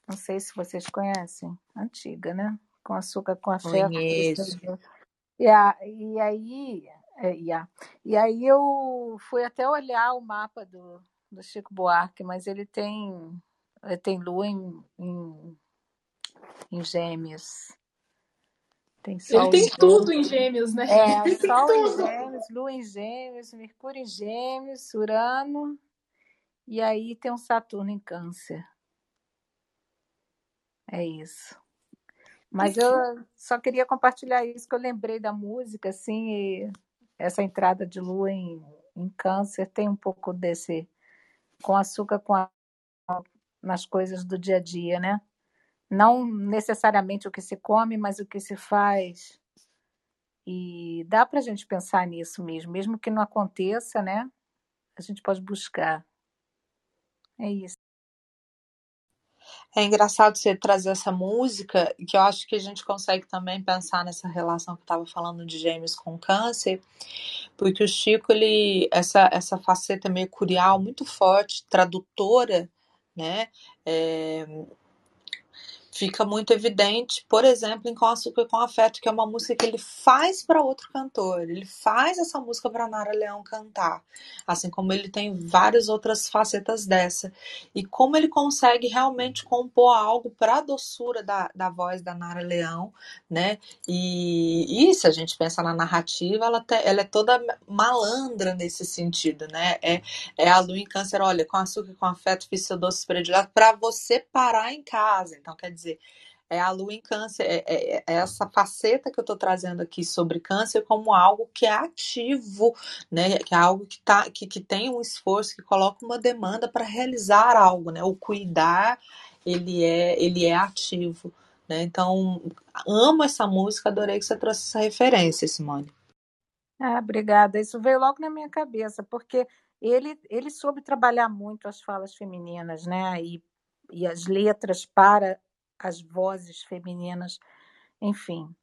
Não sei se vocês conhecem, antiga, né? Com açúcar com afeto. Conheço. E, a, e aí, é, a, e aí eu fui até olhar o mapa do, do Chico Buarque, mas ele tem, ele tem lua em, em, em gêmeos. Tem ele tem tudo em gêmeos, né? É, sol em gêmeos, lua em gêmeos, Mercúrio em gêmeos, Urano, e aí tem um Saturno em câncer. É isso. Mas eu só queria compartilhar isso, que eu lembrei da música, assim, e essa entrada de lua em, em câncer tem um pouco desse com açúcar com a, nas coisas do dia a dia, né? Não necessariamente o que se come, mas o que se faz. E dá para a gente pensar nisso mesmo, mesmo que não aconteça, né? A gente pode buscar. É isso. É engraçado você trazer essa música, que eu acho que a gente consegue também pensar nessa relação que eu estava falando de gêmeos com câncer, porque o Chico, ele, essa, essa faceta mercurial muito forte, tradutora, né? É, fica muito evidente, por exemplo, em Com Açúcar e com Afeto, que é uma música que ele faz para outro cantor. Ele faz essa música para Nara Leão cantar, assim como ele tem várias outras facetas dessa. E como ele consegue realmente compor algo para a doçura da, da voz da Nara Leão, né? E, e se a gente pensa na narrativa, ela, te, ela é toda malandra nesse sentido, né? É, é a Lu em Câncer, olha, com açúcar e com afeto fiz seu doce predileto para você parar em casa. Então, quer dizer, dizer, é a lua em câncer, é, é, é, essa faceta que eu estou trazendo aqui sobre câncer como algo que é ativo, né? Que é algo que, tá, que, que tem um esforço, que coloca uma demanda para realizar algo, né? O cuidar, ele é, ele é ativo, né? Então, amo essa música, adorei que você trouxe essa referência, Simone. Ah, obrigada. Isso veio logo na minha cabeça, porque ele, ele soube trabalhar muito as falas femininas, né? E, e as letras para as vozes femininas, enfim.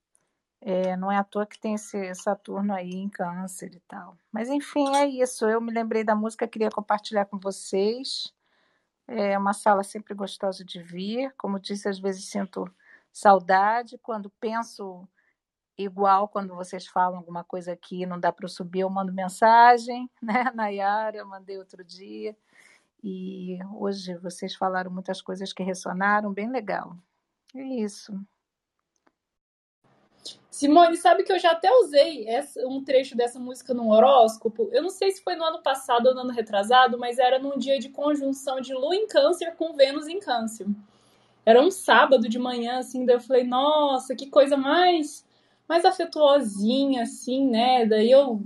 É, não é à toa que tem esse Saturno aí em câncer e tal. Mas enfim, é isso. Eu me lembrei da música, queria compartilhar com vocês. É uma sala sempre gostosa de vir. Como disse, às vezes sinto saudade. Quando penso igual, quando vocês falam alguma coisa aqui, não dá para subir, eu mando mensagem, né? Nayara, eu mandei outro dia. E hoje vocês falaram muitas coisas que ressonaram, bem legal. É isso. Simone, sabe que eu já até usei essa, um trecho dessa música no horóscopo? Eu não sei se foi no ano passado ou no ano retrasado, mas era num dia de conjunção de Lua em Câncer com Vênus em Câncer. Era um sábado de manhã, assim, daí eu falei, nossa, que coisa mais, mais afetuosinha, assim, né? Daí eu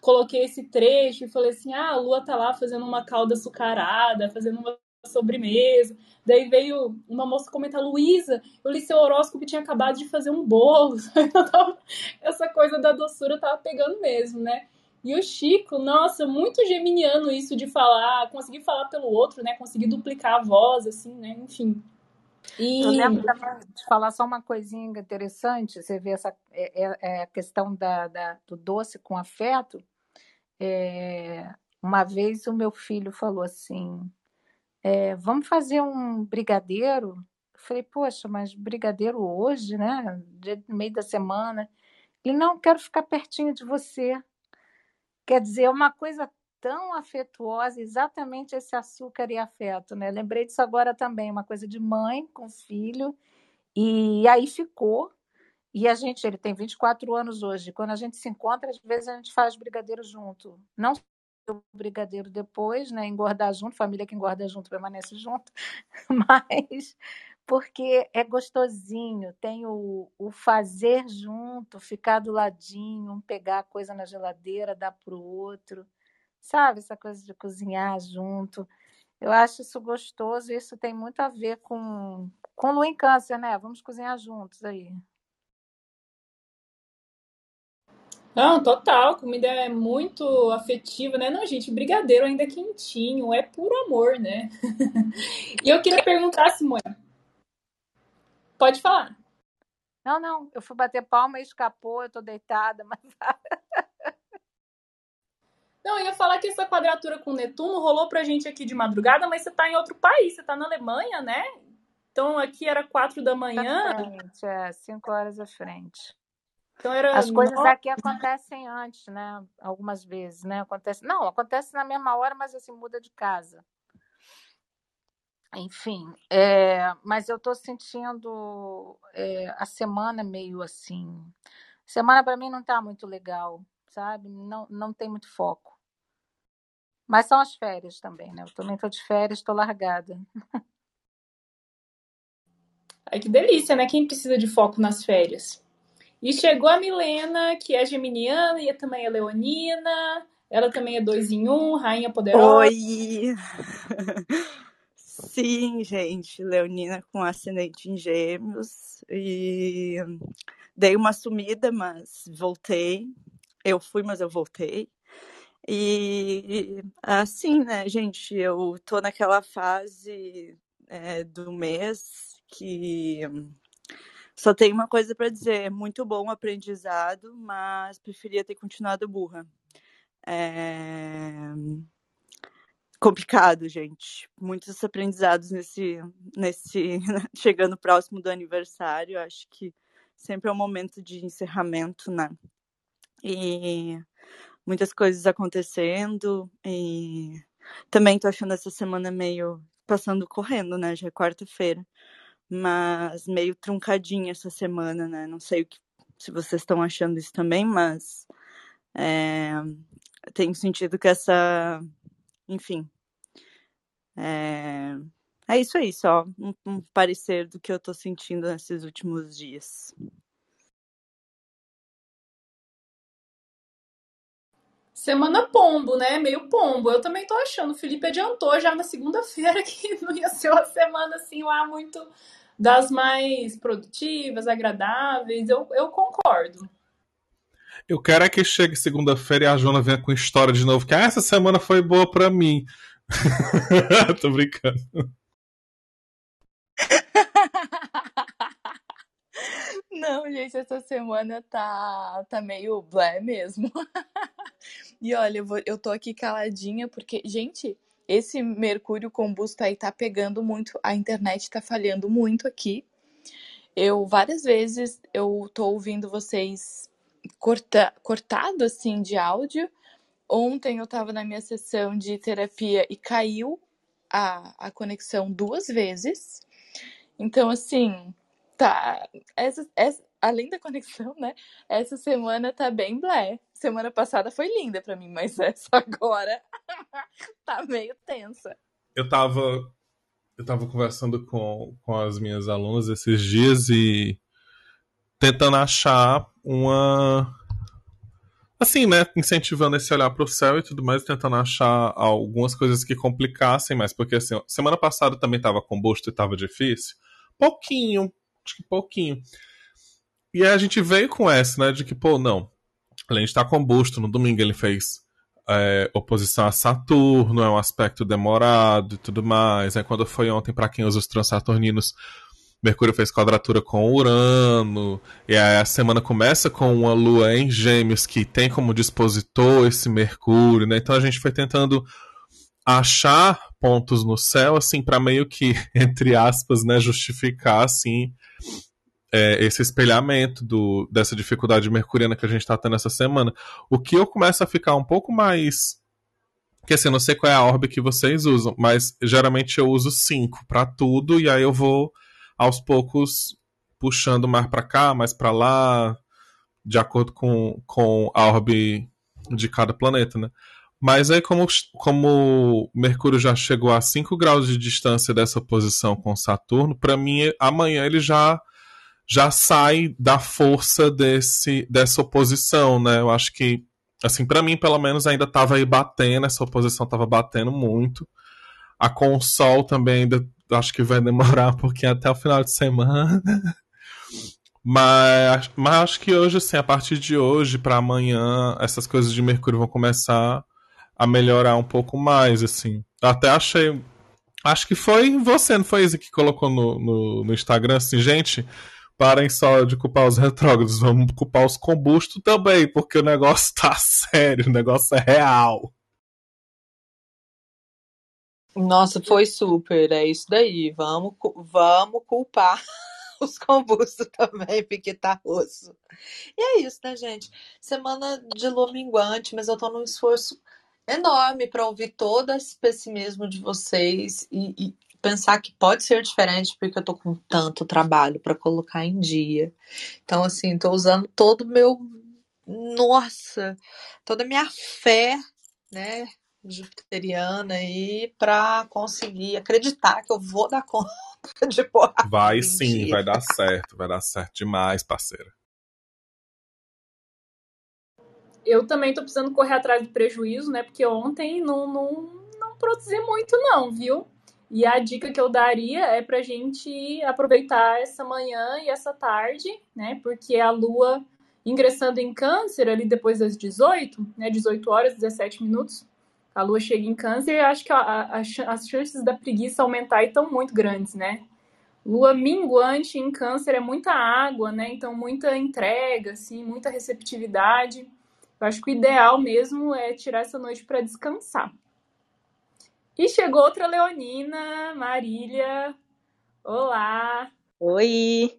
coloquei esse trecho e falei assim: ah, a Lua tá lá fazendo uma calda açucarada, fazendo uma sobremesa. Daí veio uma moça comentar: Luísa, eu li seu horóscopo e tinha acabado de fazer um bolo. Essa coisa da doçura tava pegando mesmo, né? E o Chico, nossa, muito geminiano isso de falar, conseguir falar pelo outro, né? Conseguir duplicar a voz, assim, né? Enfim. E... Eu lembro de falar só uma coisinha interessante, você vê essa é, é, é a questão da, da, do doce com afeto. É, uma vez o meu filho falou assim: é, vamos fazer um brigadeiro? Eu falei, poxa, mas brigadeiro hoje, né? Meio da semana. Ele, não, quero ficar pertinho de você. Quer dizer, é uma coisa tão afetuosa, exatamente esse açúcar e afeto, né? Lembrei disso agora também, uma coisa de mãe com filho, e aí ficou. E a gente, ele tem 24 anos hoje. Quando a gente se encontra, às vezes a gente faz brigadeiro junto. Não o brigadeiro depois, né? Engordar junto, família que engorda junto permanece junto, mas porque é gostosinho, tem o, o fazer junto, ficar do ladinho, um pegar a coisa na geladeira, dar para o outro, sabe? Essa coisa de cozinhar junto. Eu acho isso gostoso, isso tem muito a ver com, com lua em câncer, né? Vamos cozinhar juntos aí. Não, total. Comida é muito afetiva, né? Não, gente, brigadeiro ainda é quentinho, é puro amor, né? e eu queria perguntar, Simone. Pode falar. Não, não, eu fui bater palma e escapou, eu tô deitada, mas. Não, eu ia falar que essa quadratura com Netuno rolou pra gente aqui de madrugada, mas você tá em outro país, você tá na Alemanha, né? Então aqui era quatro da manhã. É, cinco horas à frente. Então era As coisas nove- aqui acontecem antes, né? Algumas vezes, né? Acontece... Não, acontece na mesma hora, mas assim, muda de casa. Enfim, é, mas eu tô sentindo é, a semana meio assim. Semana para mim não tá muito legal, sabe? Não, não tem muito foco. Mas são as férias também, né? Eu também tô de férias, tô largada. Ai, que delícia, né? Quem precisa de foco nas férias? E chegou a Milena, que é geminiana e também é leonina. Ela também é dois em um, rainha poderosa. Oi! Sim, gente, Leonina com ascendente em Gêmeos e dei uma sumida, mas voltei. Eu fui, mas eu voltei. E assim, né, gente, eu tô naquela fase é, do mês que só tem uma coisa para dizer, muito bom o aprendizado, mas preferia ter continuado burra. É complicado, gente. Muitos aprendizados nesse, nesse chegando próximo do aniversário. Acho que sempre é um momento de encerramento, né? E muitas coisas acontecendo e também tô achando essa semana meio passando correndo, né? Já é quarta-feira, mas meio truncadinha essa semana, né? Não sei que, se vocês estão achando isso também, mas é, tenho sentido que essa enfim. É, é isso aí, só um, um parecer do que eu tô sentindo nesses últimos dias. Semana pombo, né? Meio pombo. Eu também tô achando. O Felipe adiantou já na segunda-feira que não ia ser uma semana assim lá muito das mais produtivas, agradáveis. Eu, eu concordo. Eu quero é que chegue segunda-feira e a Jona venha com história de novo, que ah, essa semana foi boa pra mim. Tô brincando. Não, gente, essa semana tá, tá meio blé mesmo. E olha, eu, vou, eu tô aqui caladinha porque, gente, esse Mercúrio combusto aí tá pegando muito, a internet tá falhando muito aqui. Eu várias vezes eu tô ouvindo vocês corta, cortado assim de áudio. Ontem eu tava na minha sessão de terapia e caiu a, a conexão duas vezes. Então, assim, tá. Essa, essa, além da conexão, né? Essa semana tá bem blé. Semana passada foi linda pra mim, mas essa agora tá meio tensa. Eu tava. Eu tava conversando com, com as minhas alunas esses dias e tentando achar uma. Assim, né? Incentivando esse olhar pro céu e tudo mais, tentando achar algumas coisas que complicassem mais. Porque, assim, semana passada também tava combusto e tava difícil. Pouquinho, acho que pouquinho. E aí a gente veio com essa, né? De que, pô, não. Além de estar combusto, no domingo ele fez é, oposição a Saturno, é um aspecto demorado e tudo mais. Aí quando foi ontem, para quem usa os transaturninos, Mercúrio fez quadratura com Urano. E aí a semana começa com uma lua em Gêmeos que tem como dispositor esse Mercúrio, né? Então a gente foi tentando achar pontos no céu, assim, para meio que, entre aspas, né, justificar, assim, é, esse espelhamento do, dessa dificuldade mercuriana que a gente está tendo essa semana. O que eu começo a ficar um pouco mais. Que assim, eu não sei qual é a orbe que vocês usam, mas geralmente eu uso 5 para tudo, e aí eu vou aos poucos puxando mais para cá, mais para lá, de acordo com, com a orbe de cada planeta, né? Mas aí, como, como Mercúrio já chegou a 5 graus de distância dessa posição com Saturno, para mim, amanhã ele já já sai da força desse, dessa oposição, né? Eu acho que, assim, para mim, pelo menos, ainda estava aí batendo, essa oposição estava batendo muito. A Sol também ainda acho que vai demorar pouquinho até o final de semana. Mas, mas acho que hoje, assim, a partir de hoje para amanhã, essas coisas de Mercúrio vão começar a melhorar um pouco mais, assim. Até achei. Acho que foi você, não foi Isa, que colocou no, no, no Instagram assim, gente, parem só de culpar os retrógrados, vamos culpar os combustos também, porque o negócio tá sério, o negócio é real. Nossa, foi super, é isso daí. Vamos, vamos culpar os combustos também, porque tá osso. E é isso, né, gente? Semana de lua minguante, mas eu tô num esforço enorme para ouvir todo esse pessimismo de vocês e, e, pensar que pode ser diferente, porque eu tô com tanto trabalho para colocar em dia. Então, assim, tô usando todo o meu. Nossa, toda a minha fé, né? jupiteriana aí para conseguir acreditar que eu vou dar conta de porra. Vai sim, vai dar certo, vai dar certo demais, parceira. Eu também tô precisando correr atrás do prejuízo, né? Porque ontem não, não, não produzi muito, não, viu? E a dica que eu daria é pra gente aproveitar essa manhã e essa tarde, né? Porque a lua ingressando em câncer ali depois das 18, né? 18 horas, 17 minutos, a lua chega em câncer e acho que a, a, as chances da preguiça aumentar estão muito grandes, né? Lua minguante em câncer é muita água, né? Então muita entrega, assim, muita receptividade. Eu acho que o ideal mesmo é tirar essa noite para descansar. E chegou outra leonina, Marília. Olá. Oi.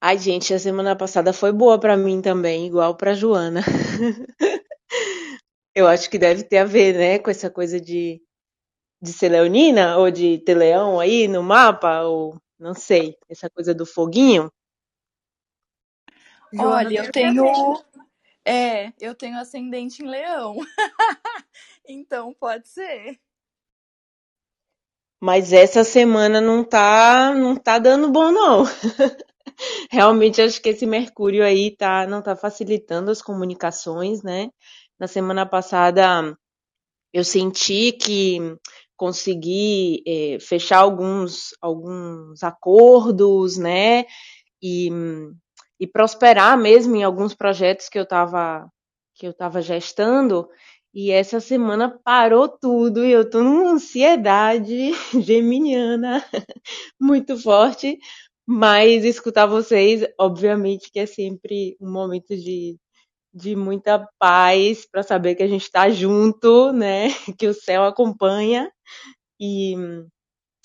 Ai, gente, a semana passada foi boa para mim também, igual para Joana. Eu acho que deve ter a ver, né, com essa coisa de, de ser leonina ou de ter leão aí no mapa, ou não sei, essa coisa do foguinho. Olha, eu tenho. É, eu tenho ascendente em leão. então pode ser. Mas essa semana não tá, não tá dando bom, não. Realmente acho que esse Mercúrio aí tá, não tá facilitando as comunicações, né? Na semana passada eu senti que consegui é, fechar alguns, alguns acordos, né? E, e prosperar mesmo em alguns projetos que eu estava que eu estava gestando. E essa semana parou tudo e eu tô numa ansiedade geminiana muito forte. Mas escutar vocês, obviamente, que é sempre um momento de de muita paz para saber que a gente está junto, né? Que o céu acompanha e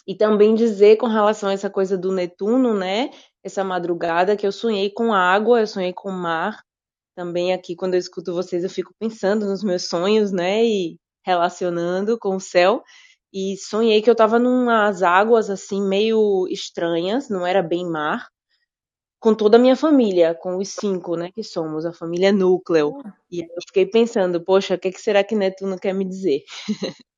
e também dizer com relação a essa coisa do Netuno, né? Essa madrugada que eu sonhei com água, eu sonhei com mar. Também aqui quando eu escuto vocês eu fico pensando nos meus sonhos, né? E relacionando com o céu. E sonhei que eu estava numas águas assim meio estranhas, não era bem mar, com toda a minha família, com os cinco, né, que somos, a família núcleo. E eu fiquei pensando, poxa, o que, que será que Netuno quer me dizer?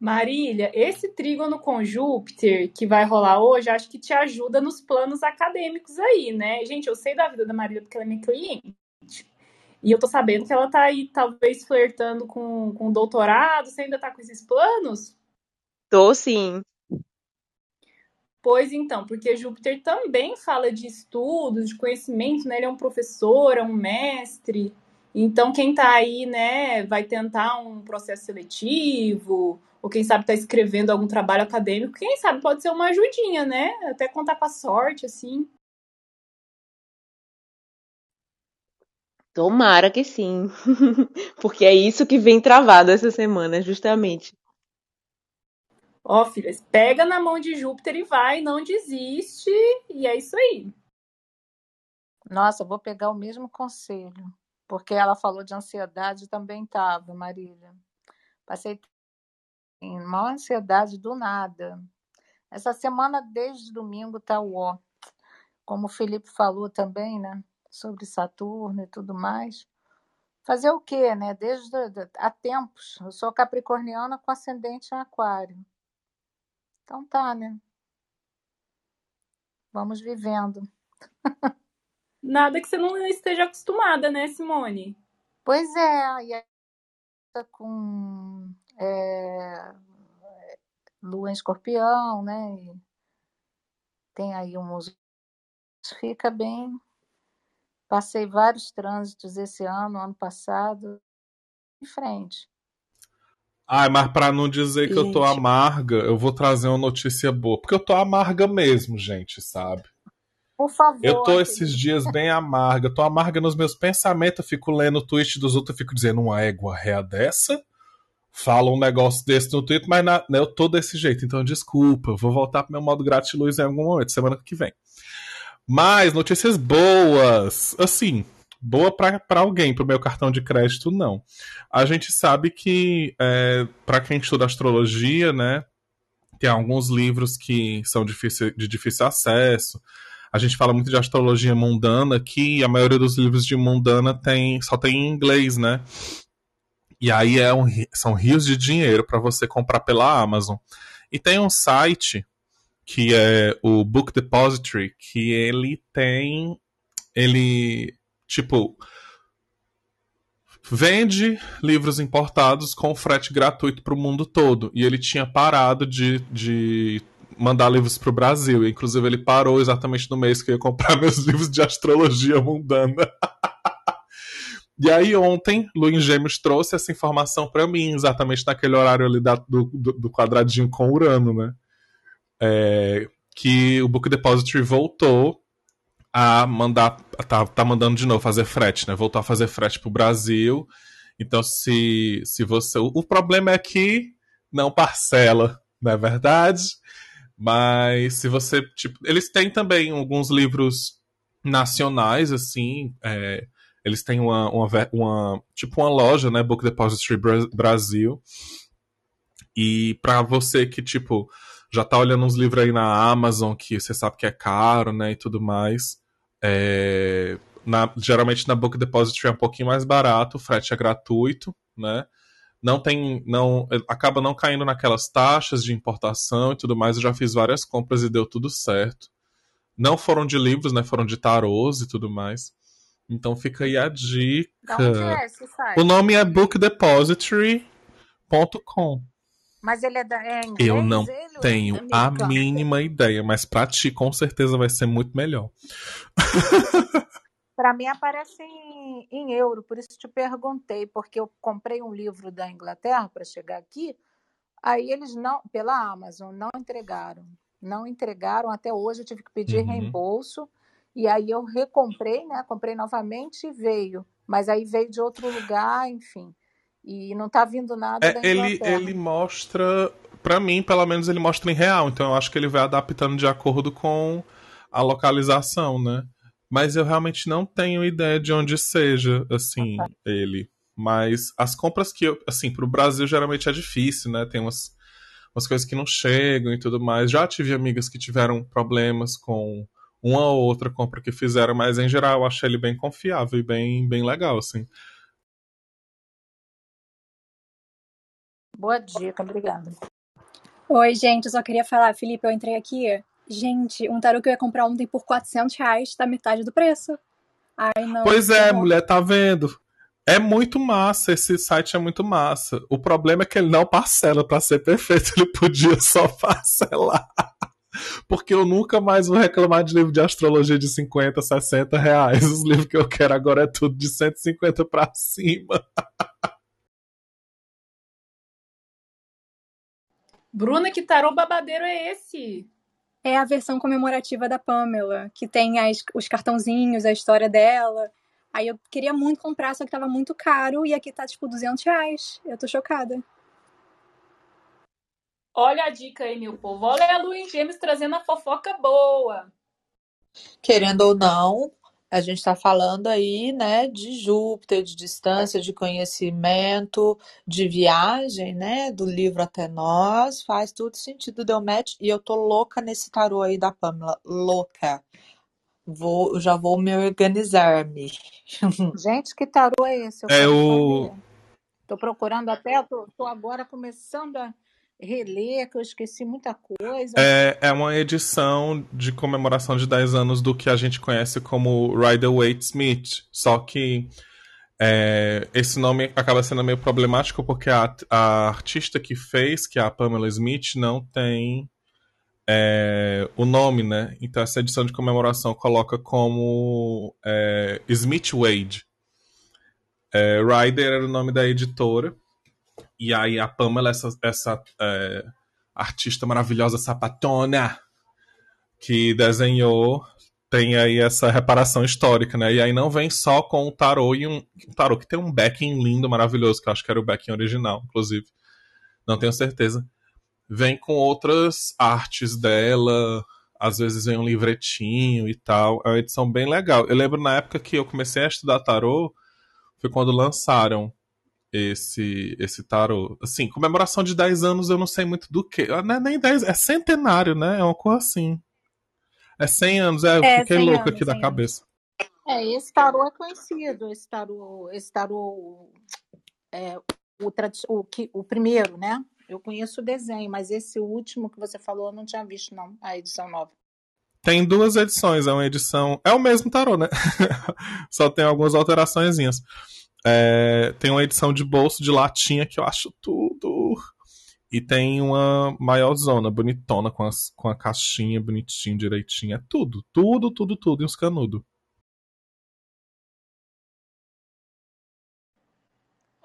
Marília, esse trígono com Júpiter que vai rolar hoje, acho que te ajuda nos planos acadêmicos aí, né? Gente, eu sei da vida da Marília porque ela é minha cliente. E eu tô sabendo que ela tá aí, talvez, flertando com, com doutorado. Você ainda tá com esses planos? Tô sim. Pois então, porque Júpiter também fala de estudos, de conhecimento, né? Ele é um professor, é um mestre. Então, quem está aí, né, vai tentar um processo seletivo, ou quem sabe está escrevendo algum trabalho acadêmico, quem sabe pode ser uma ajudinha, né? Até contar com a sorte, assim. Tomara que sim. Porque é isso que vem travado essa semana, justamente. Ó, filhas, pega na mão de Júpiter e vai, não desiste, e é isso aí. Nossa, vou pegar o mesmo conselho, porque ela falou de ansiedade também estava, Marília. Passei maior ansiedade do nada. Essa semana, desde domingo, tá o ó. Como o Felipe falou também, né? Sobre Saturno e tudo mais. Fazer o quê, né? Desde há tempos. Eu sou capricorniana com ascendente em aquário. Então tá, né? Vamos vivendo. Nada que você não esteja acostumada, né, Simone? Pois é, e com é, lua em escorpião, né? tem aí uns. Fica bem. Passei vários trânsitos esse ano, ano passado, em frente. Ai, mas pra não dizer que eu tô amarga, eu vou trazer uma notícia boa. Porque eu tô amarga mesmo, gente, sabe? Por favor. Eu tô esses dias bem amarga. Tô amarga nos meus pensamentos. Eu fico lendo o tweet dos outros e fico dizendo uma égua réa dessa. Fala um negócio desse no Twitter, mas na- eu tô desse jeito. Então, desculpa. Vou voltar pro meu modo gratiluz em algum momento, semana que vem. Mas, notícias boas. Assim, boa pra alguém, pro meu cartão de crédito, não. A gente sabe que, é, para quem estuda astrologia, né, tem alguns livros que são difícil, de difícil acesso. A gente fala muito de astrologia mundana aqui, a maioria dos livros de mundana tem, só tem em inglês, né? E aí é um são rios de dinheiro para você comprar pela Amazon. E tem um site que é o Book Depository, que ele tem. Ele, tipo, vende livros importados com frete gratuito para o mundo todo. E ele tinha parado de, de mandar livros para o Brasil. Inclusive, ele parou exatamente no mês que eu ia comprar meus livros de astrologia mundana. E aí, ontem, Luiz Gêmeos trouxe essa informação para mim, exatamente naquele horário ali da- do, do, do quadradinho com Urano, né? É, que o Book Depository voltou a mandar. Tá, tá mandando de novo fazer frete, né? Voltou a fazer frete pro Brasil. Então, se, se você. O, problema é que não parcela, não é verdade? Mas se você. Tipo, eles têm também alguns livros nacionais, assim. é, eles têm uma, uma, uma- Tipo uma loja, né? Book Depository Bra- Brasil. E pra você que, tipo, já tá olhando uns livros aí na Amazon que você sabe que é caro, né? E tudo mais. é, na- geralmente na Book Depository é um pouquinho mais barato, o frete é gratuito, né? Não tem. não Acaba não caindo naquelas taxas de importação e tudo mais. Eu já fiz várias compras e deu tudo certo. Não foram de livros, né? Foram de tarôs e tudo mais. Então fica aí a dica. Da onde é esse site? O nome é bookdepository.com. Mas ele é, da, é inglês? Eu não tenho é a mínima ideia, mas pra ti com certeza vai ser muito melhor. Para mim aparece em, em euro, por isso te perguntei, porque eu comprei um livro da Inglaterra para chegar aqui, aí eles não, pela Amazon, não entregaram. Não entregaram, até hoje eu tive que pedir Uhum. reembolso, e aí eu recomprei, né? Comprei novamente e veio. Mas aí veio de outro lugar, enfim. E não tá vindo nada É, da ele, ele mostra, pra mim, pelo menos ele mostra em real, então eu acho que ele vai adaptando de acordo com a localização, né? Mas eu realmente não tenho ideia de onde seja, assim, ele. Mas as compras que eu, assim, pro Brasil geralmente é difícil, né? Tem umas, umas coisas que não chegam e tudo mais. Já tive amigas que tiveram problemas com uma ou outra compra que fizeram, mas em geral eu achei ele bem confiável e bem, bem legal, assim. Boa dica, obrigada. Oi, gente, eu só queria falar, Felipe, eu entrei aqui. Gente, um tarô que eu ia comprar ontem por 400 reais tá metade do preço. Ai, não. Pois é, horror. mulher, tá vendo? É muito massa, esse site é muito massa. O problema é que ele não parcela pra ser perfeito, ele podia só parcelar. Porque eu nunca mais vou reclamar de livro de astrologia de 50, 60 reais. Os livros que eu quero agora é tudo de 150 pra cima. Bruna, que tarô babadeiro é esse? É a versão comemorativa da Pamela, que tem as- os cartãozinhos, a história dela. Aí eu queria muito comprar, só que tava muito caro e aqui tá tipo 200 reais. Eu tô chocada. Olha a dica aí, meu povo. Olha a Lua em Gêmeos trazendo a fofoca boa. Querendo ou não, a gente está falando aí, né, de Júpiter, de distância, de conhecimento, de viagem, né, do livro até nós, faz tudo sentido, deu match, e eu tô louca nesse tarô aí da Pamela, louca. Vou, já vou me organizar-me. Gente, que tarô é esse? Eu É o. Tô procurando até, tô, tô agora começando a reler, que eu esqueci muita coisa. É, é uma edição de comemoração de 10 anos do que a gente conhece como Rider Waite Smith. Só que é, esse nome acaba sendo meio problemático porque a, a artista que fez, que é a Pamela Smith, não tem é, o nome, né? Então essa edição de comemoração coloca como é, Smith Wade. É, Ryder era o nome da editora. E aí a Pamela, essa, essa é, artista maravilhosa sapatona que desenhou, tem aí essa reparação histórica, né? E aí não vem só com o tarô e um, um tarô que tem um backing lindo, maravilhoso, que eu acho que era o backing original, inclusive. Não tenho certeza vem com outras artes dela, às vezes vem um livretinho e tal. É uma edição bem legal. Eu lembro na época que eu comecei a estudar tarô, foi quando lançaram esse esse tarô. Assim, comemoração de 10 anos eu não sei muito do que. Não é nem 10, é centenário, né? É uma coisa assim. É 100 anos, é, eu É, fiquei 100 louco anos, aqui da 100 cabeça. É, esse tarô é conhecido, esse tarô, esse tarô é o, o, que, o primeiro, né? Eu conheço o desenho, mas esse último que você falou eu não tinha visto, não, a edição nova. Tem duas edições, é uma edição. É o mesmo tarô, né? Só tem algumas alteraçõezinhas. É, tem uma edição de bolso de latinha que eu acho tudo. E tem uma maior zona, bonitona, com, as, com a caixinha bonitinha, direitinha. É tudo, tudo, tudo, tudo. E uns canudos.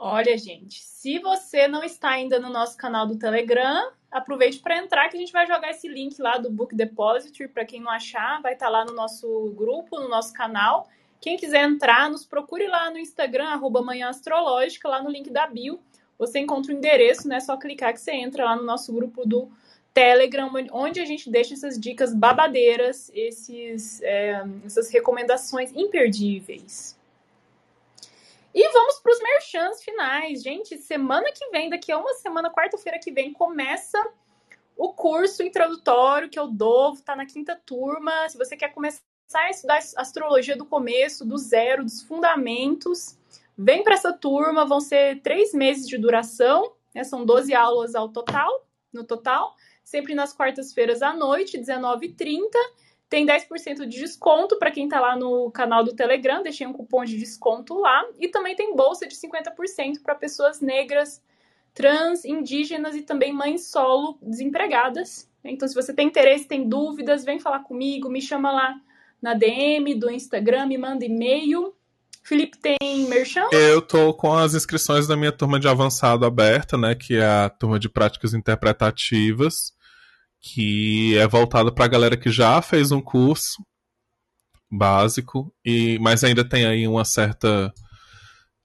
Olha, gente, se você não está ainda no nosso canal do Telegram, aproveite para entrar que a gente vai jogar esse link lá do Book Depository para quem não achar, vai estar lá no nosso grupo, no nosso canal. Quem quiser entrar, nos procure lá no Instagram arroba Manhã Astrológica, lá no link da bio. Você encontra o endereço, né? Só clicar que você entra lá no nosso grupo do Telegram, onde a gente deixa essas dicas babadeiras, esses, é, essas recomendações imperdíveis. E vamos para os merchans finais. Gente, semana que vem, daqui a uma semana, quarta-feira que vem, começa o curso introdutório que eu dou, tá na quinta turma. Se você quer começar a estudar astrologia do começo, do zero, dos fundamentos, vem para essa turma. Vão ser três meses de duração, né? São 12 aulas ao total, no total. Sempre nas quartas-feiras à noite, 19h30. Tem 10% de desconto para quem está lá no canal do Telegram, deixei um cupom de desconto lá. E também tem bolsa de 50% para pessoas negras, trans, indígenas e também mães solo desempregadas. Então, se você tem interesse, tem dúvidas, vem falar comigo, me chama lá na DM do Instagram, me manda e-mail. Felipe tem merchan? Eu tô com as inscrições da minha turma de avançado aberta, né? Que é a turma de práticas interpretativas que é voltado para a galera que já fez um curso básico e mas ainda tem aí uma certa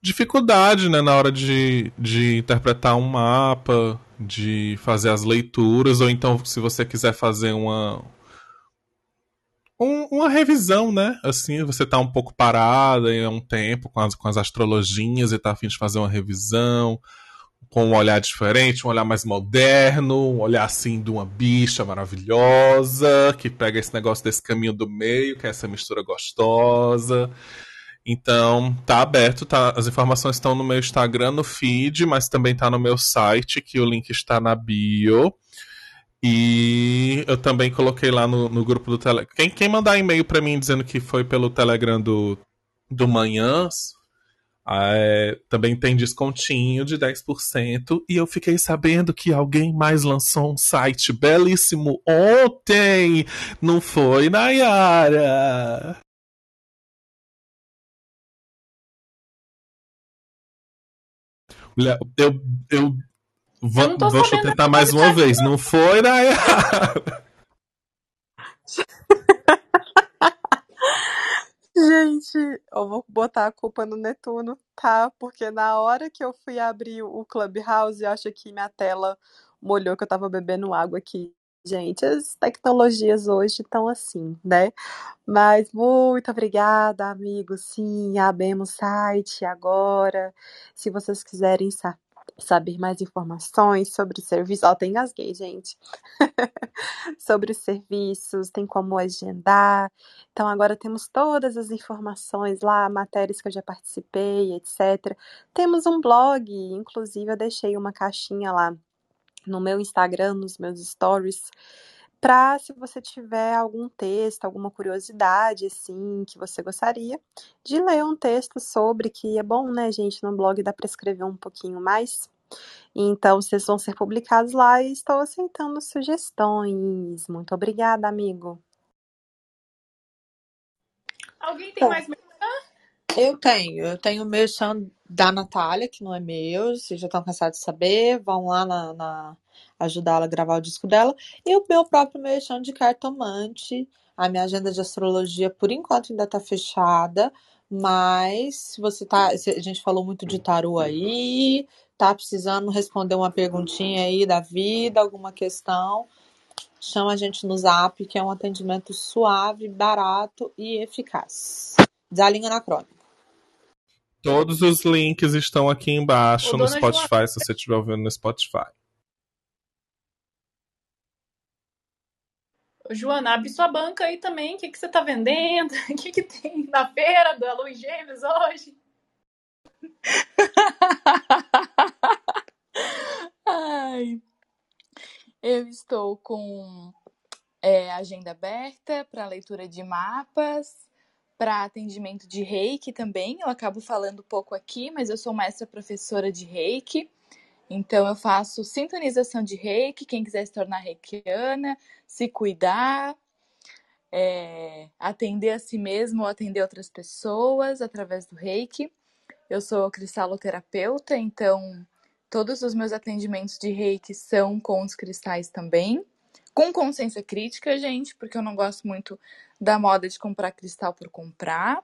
dificuldade né, na hora de, de interpretar um mapa, de fazer as leituras, ou então se você quiser fazer uma um, uma revisão, né? Assim, você tá um pouco parada em um tempo com as, com as astrologias e tá afim de fazer uma revisão, com um olhar diferente, um olhar mais moderno, um olhar assim de uma bicha maravilhosa, que pega esse negócio desse caminho do meio, que é essa mistura gostosa. Então, tá aberto, tá, as informações estão no meu Instagram, no feed, mas também tá no meu site, que o link está na bio. E eu também coloquei lá no, no grupo do Telegram. Quem, quem mandar e-mail para mim dizendo que foi pelo Telegram do, do Manhãs, é, também tem descontinho de 10%. E eu fiquei sabendo que alguém mais lançou um site belíssimo ontem. Não foi, Nayara? Eu, eu, tô deixa eu tentar mais uma vez. Não foi, Nayara? Gente, eu vou botar a culpa no Netuno, tá? Porque na hora que eu fui abrir o Clubhouse, eu acho que minha tela molhou, que eu tava bebendo água aqui. Gente, as tecnologias hoje estão assim, né? Mas muito obrigada, amigos. Sim, abemos o site agora. Se vocês quiserem sa saber mais informações sobre o serviço, ó, tem engasguei, gente. sobre os serviços, tem como agendar. Então agora temos todas as informações lá, matérias que eu já participei, etc. Temos um blog, inclusive eu deixei uma caixinha lá no meu Instagram, nos meus stories, para se você tiver algum texto, alguma curiosidade assim que você gostaria de ler um texto sobre que é bom, né, gente, no blog dá para escrever um pouquinho mais. Então, vocês vão ser publicados lá e estou aceitando sugestões. Muito obrigada, amigo. Alguém tem Bom, mais eu tenho. Eu tenho o merchan da Natália, que não é meu. Vocês já estão cansados de saber. Vão lá na, na ajudar ela a gravar o disco dela. E o meu próprio merchan de cartomante. A minha agenda de astrologia, por enquanto, ainda está fechada. Mas se você tá. A gente falou muito de tarô aí. Tá precisando responder uma perguntinha aí da vida, alguma questão. Chama a gente no zap, que é um atendimento suave, barato e eficaz. Desalinha anacrônico. Todos os links estão aqui embaixo Ô, no Spotify, se você estiver ouvindo no Spotify. Joana, abre sua banca aí também. O que, que você tá vendendo? O que, que tem na feira da Luz Gêmeos hoje? Ai, eu estou com é, agenda aberta para leitura de mapas, para atendimento de reiki também. Eu acabo falando pouco aqui, mas eu sou mestra professora de reiki. Então, eu faço sintonização de reiki. Quem quiser se tornar reikiana, se cuidar, é, atender a si mesmo ou atender outras pessoas através do reiki. Eu sou cristaloterapeuta, então todos os meus atendimentos de reiki são com os cristais também. Com consciência crítica, gente, porque eu não gosto muito da moda de comprar cristal por comprar.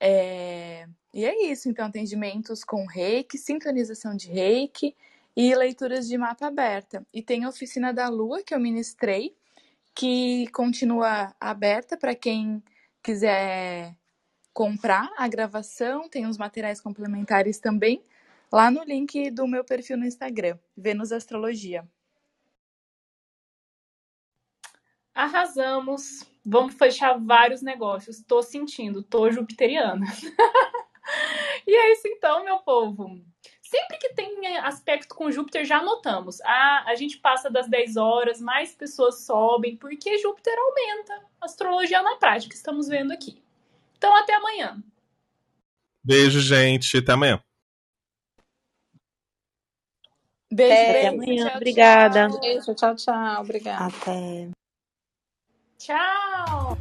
É, E é isso, então, atendimentos com reiki, sintonização de reiki e leituras de mapa aberta. E tem a oficina da lua que eu ministrei, que continua aberta para quem quiser comprar a gravação, tem os materiais complementares também, lá no link do meu perfil no Instagram, Vênus Astrologia. Arrasamos. Vamos fechar vários negócios. Tô sentindo, tô jupiteriana. e é isso então, meu povo. Sempre que tem aspecto com Júpiter, já anotamos. Ah, a gente passa das 10 horas, mais pessoas sobem, porque Júpiter aumenta. Astrologia na prática, estamos vendo aqui. Então, até amanhã. Beijo, gente. Até amanhã. Beijo, Até beijo. amanhã. Tchau, Obrigada. tchau. Beijo, tchau, tchau. Obrigada. Até. Tchau!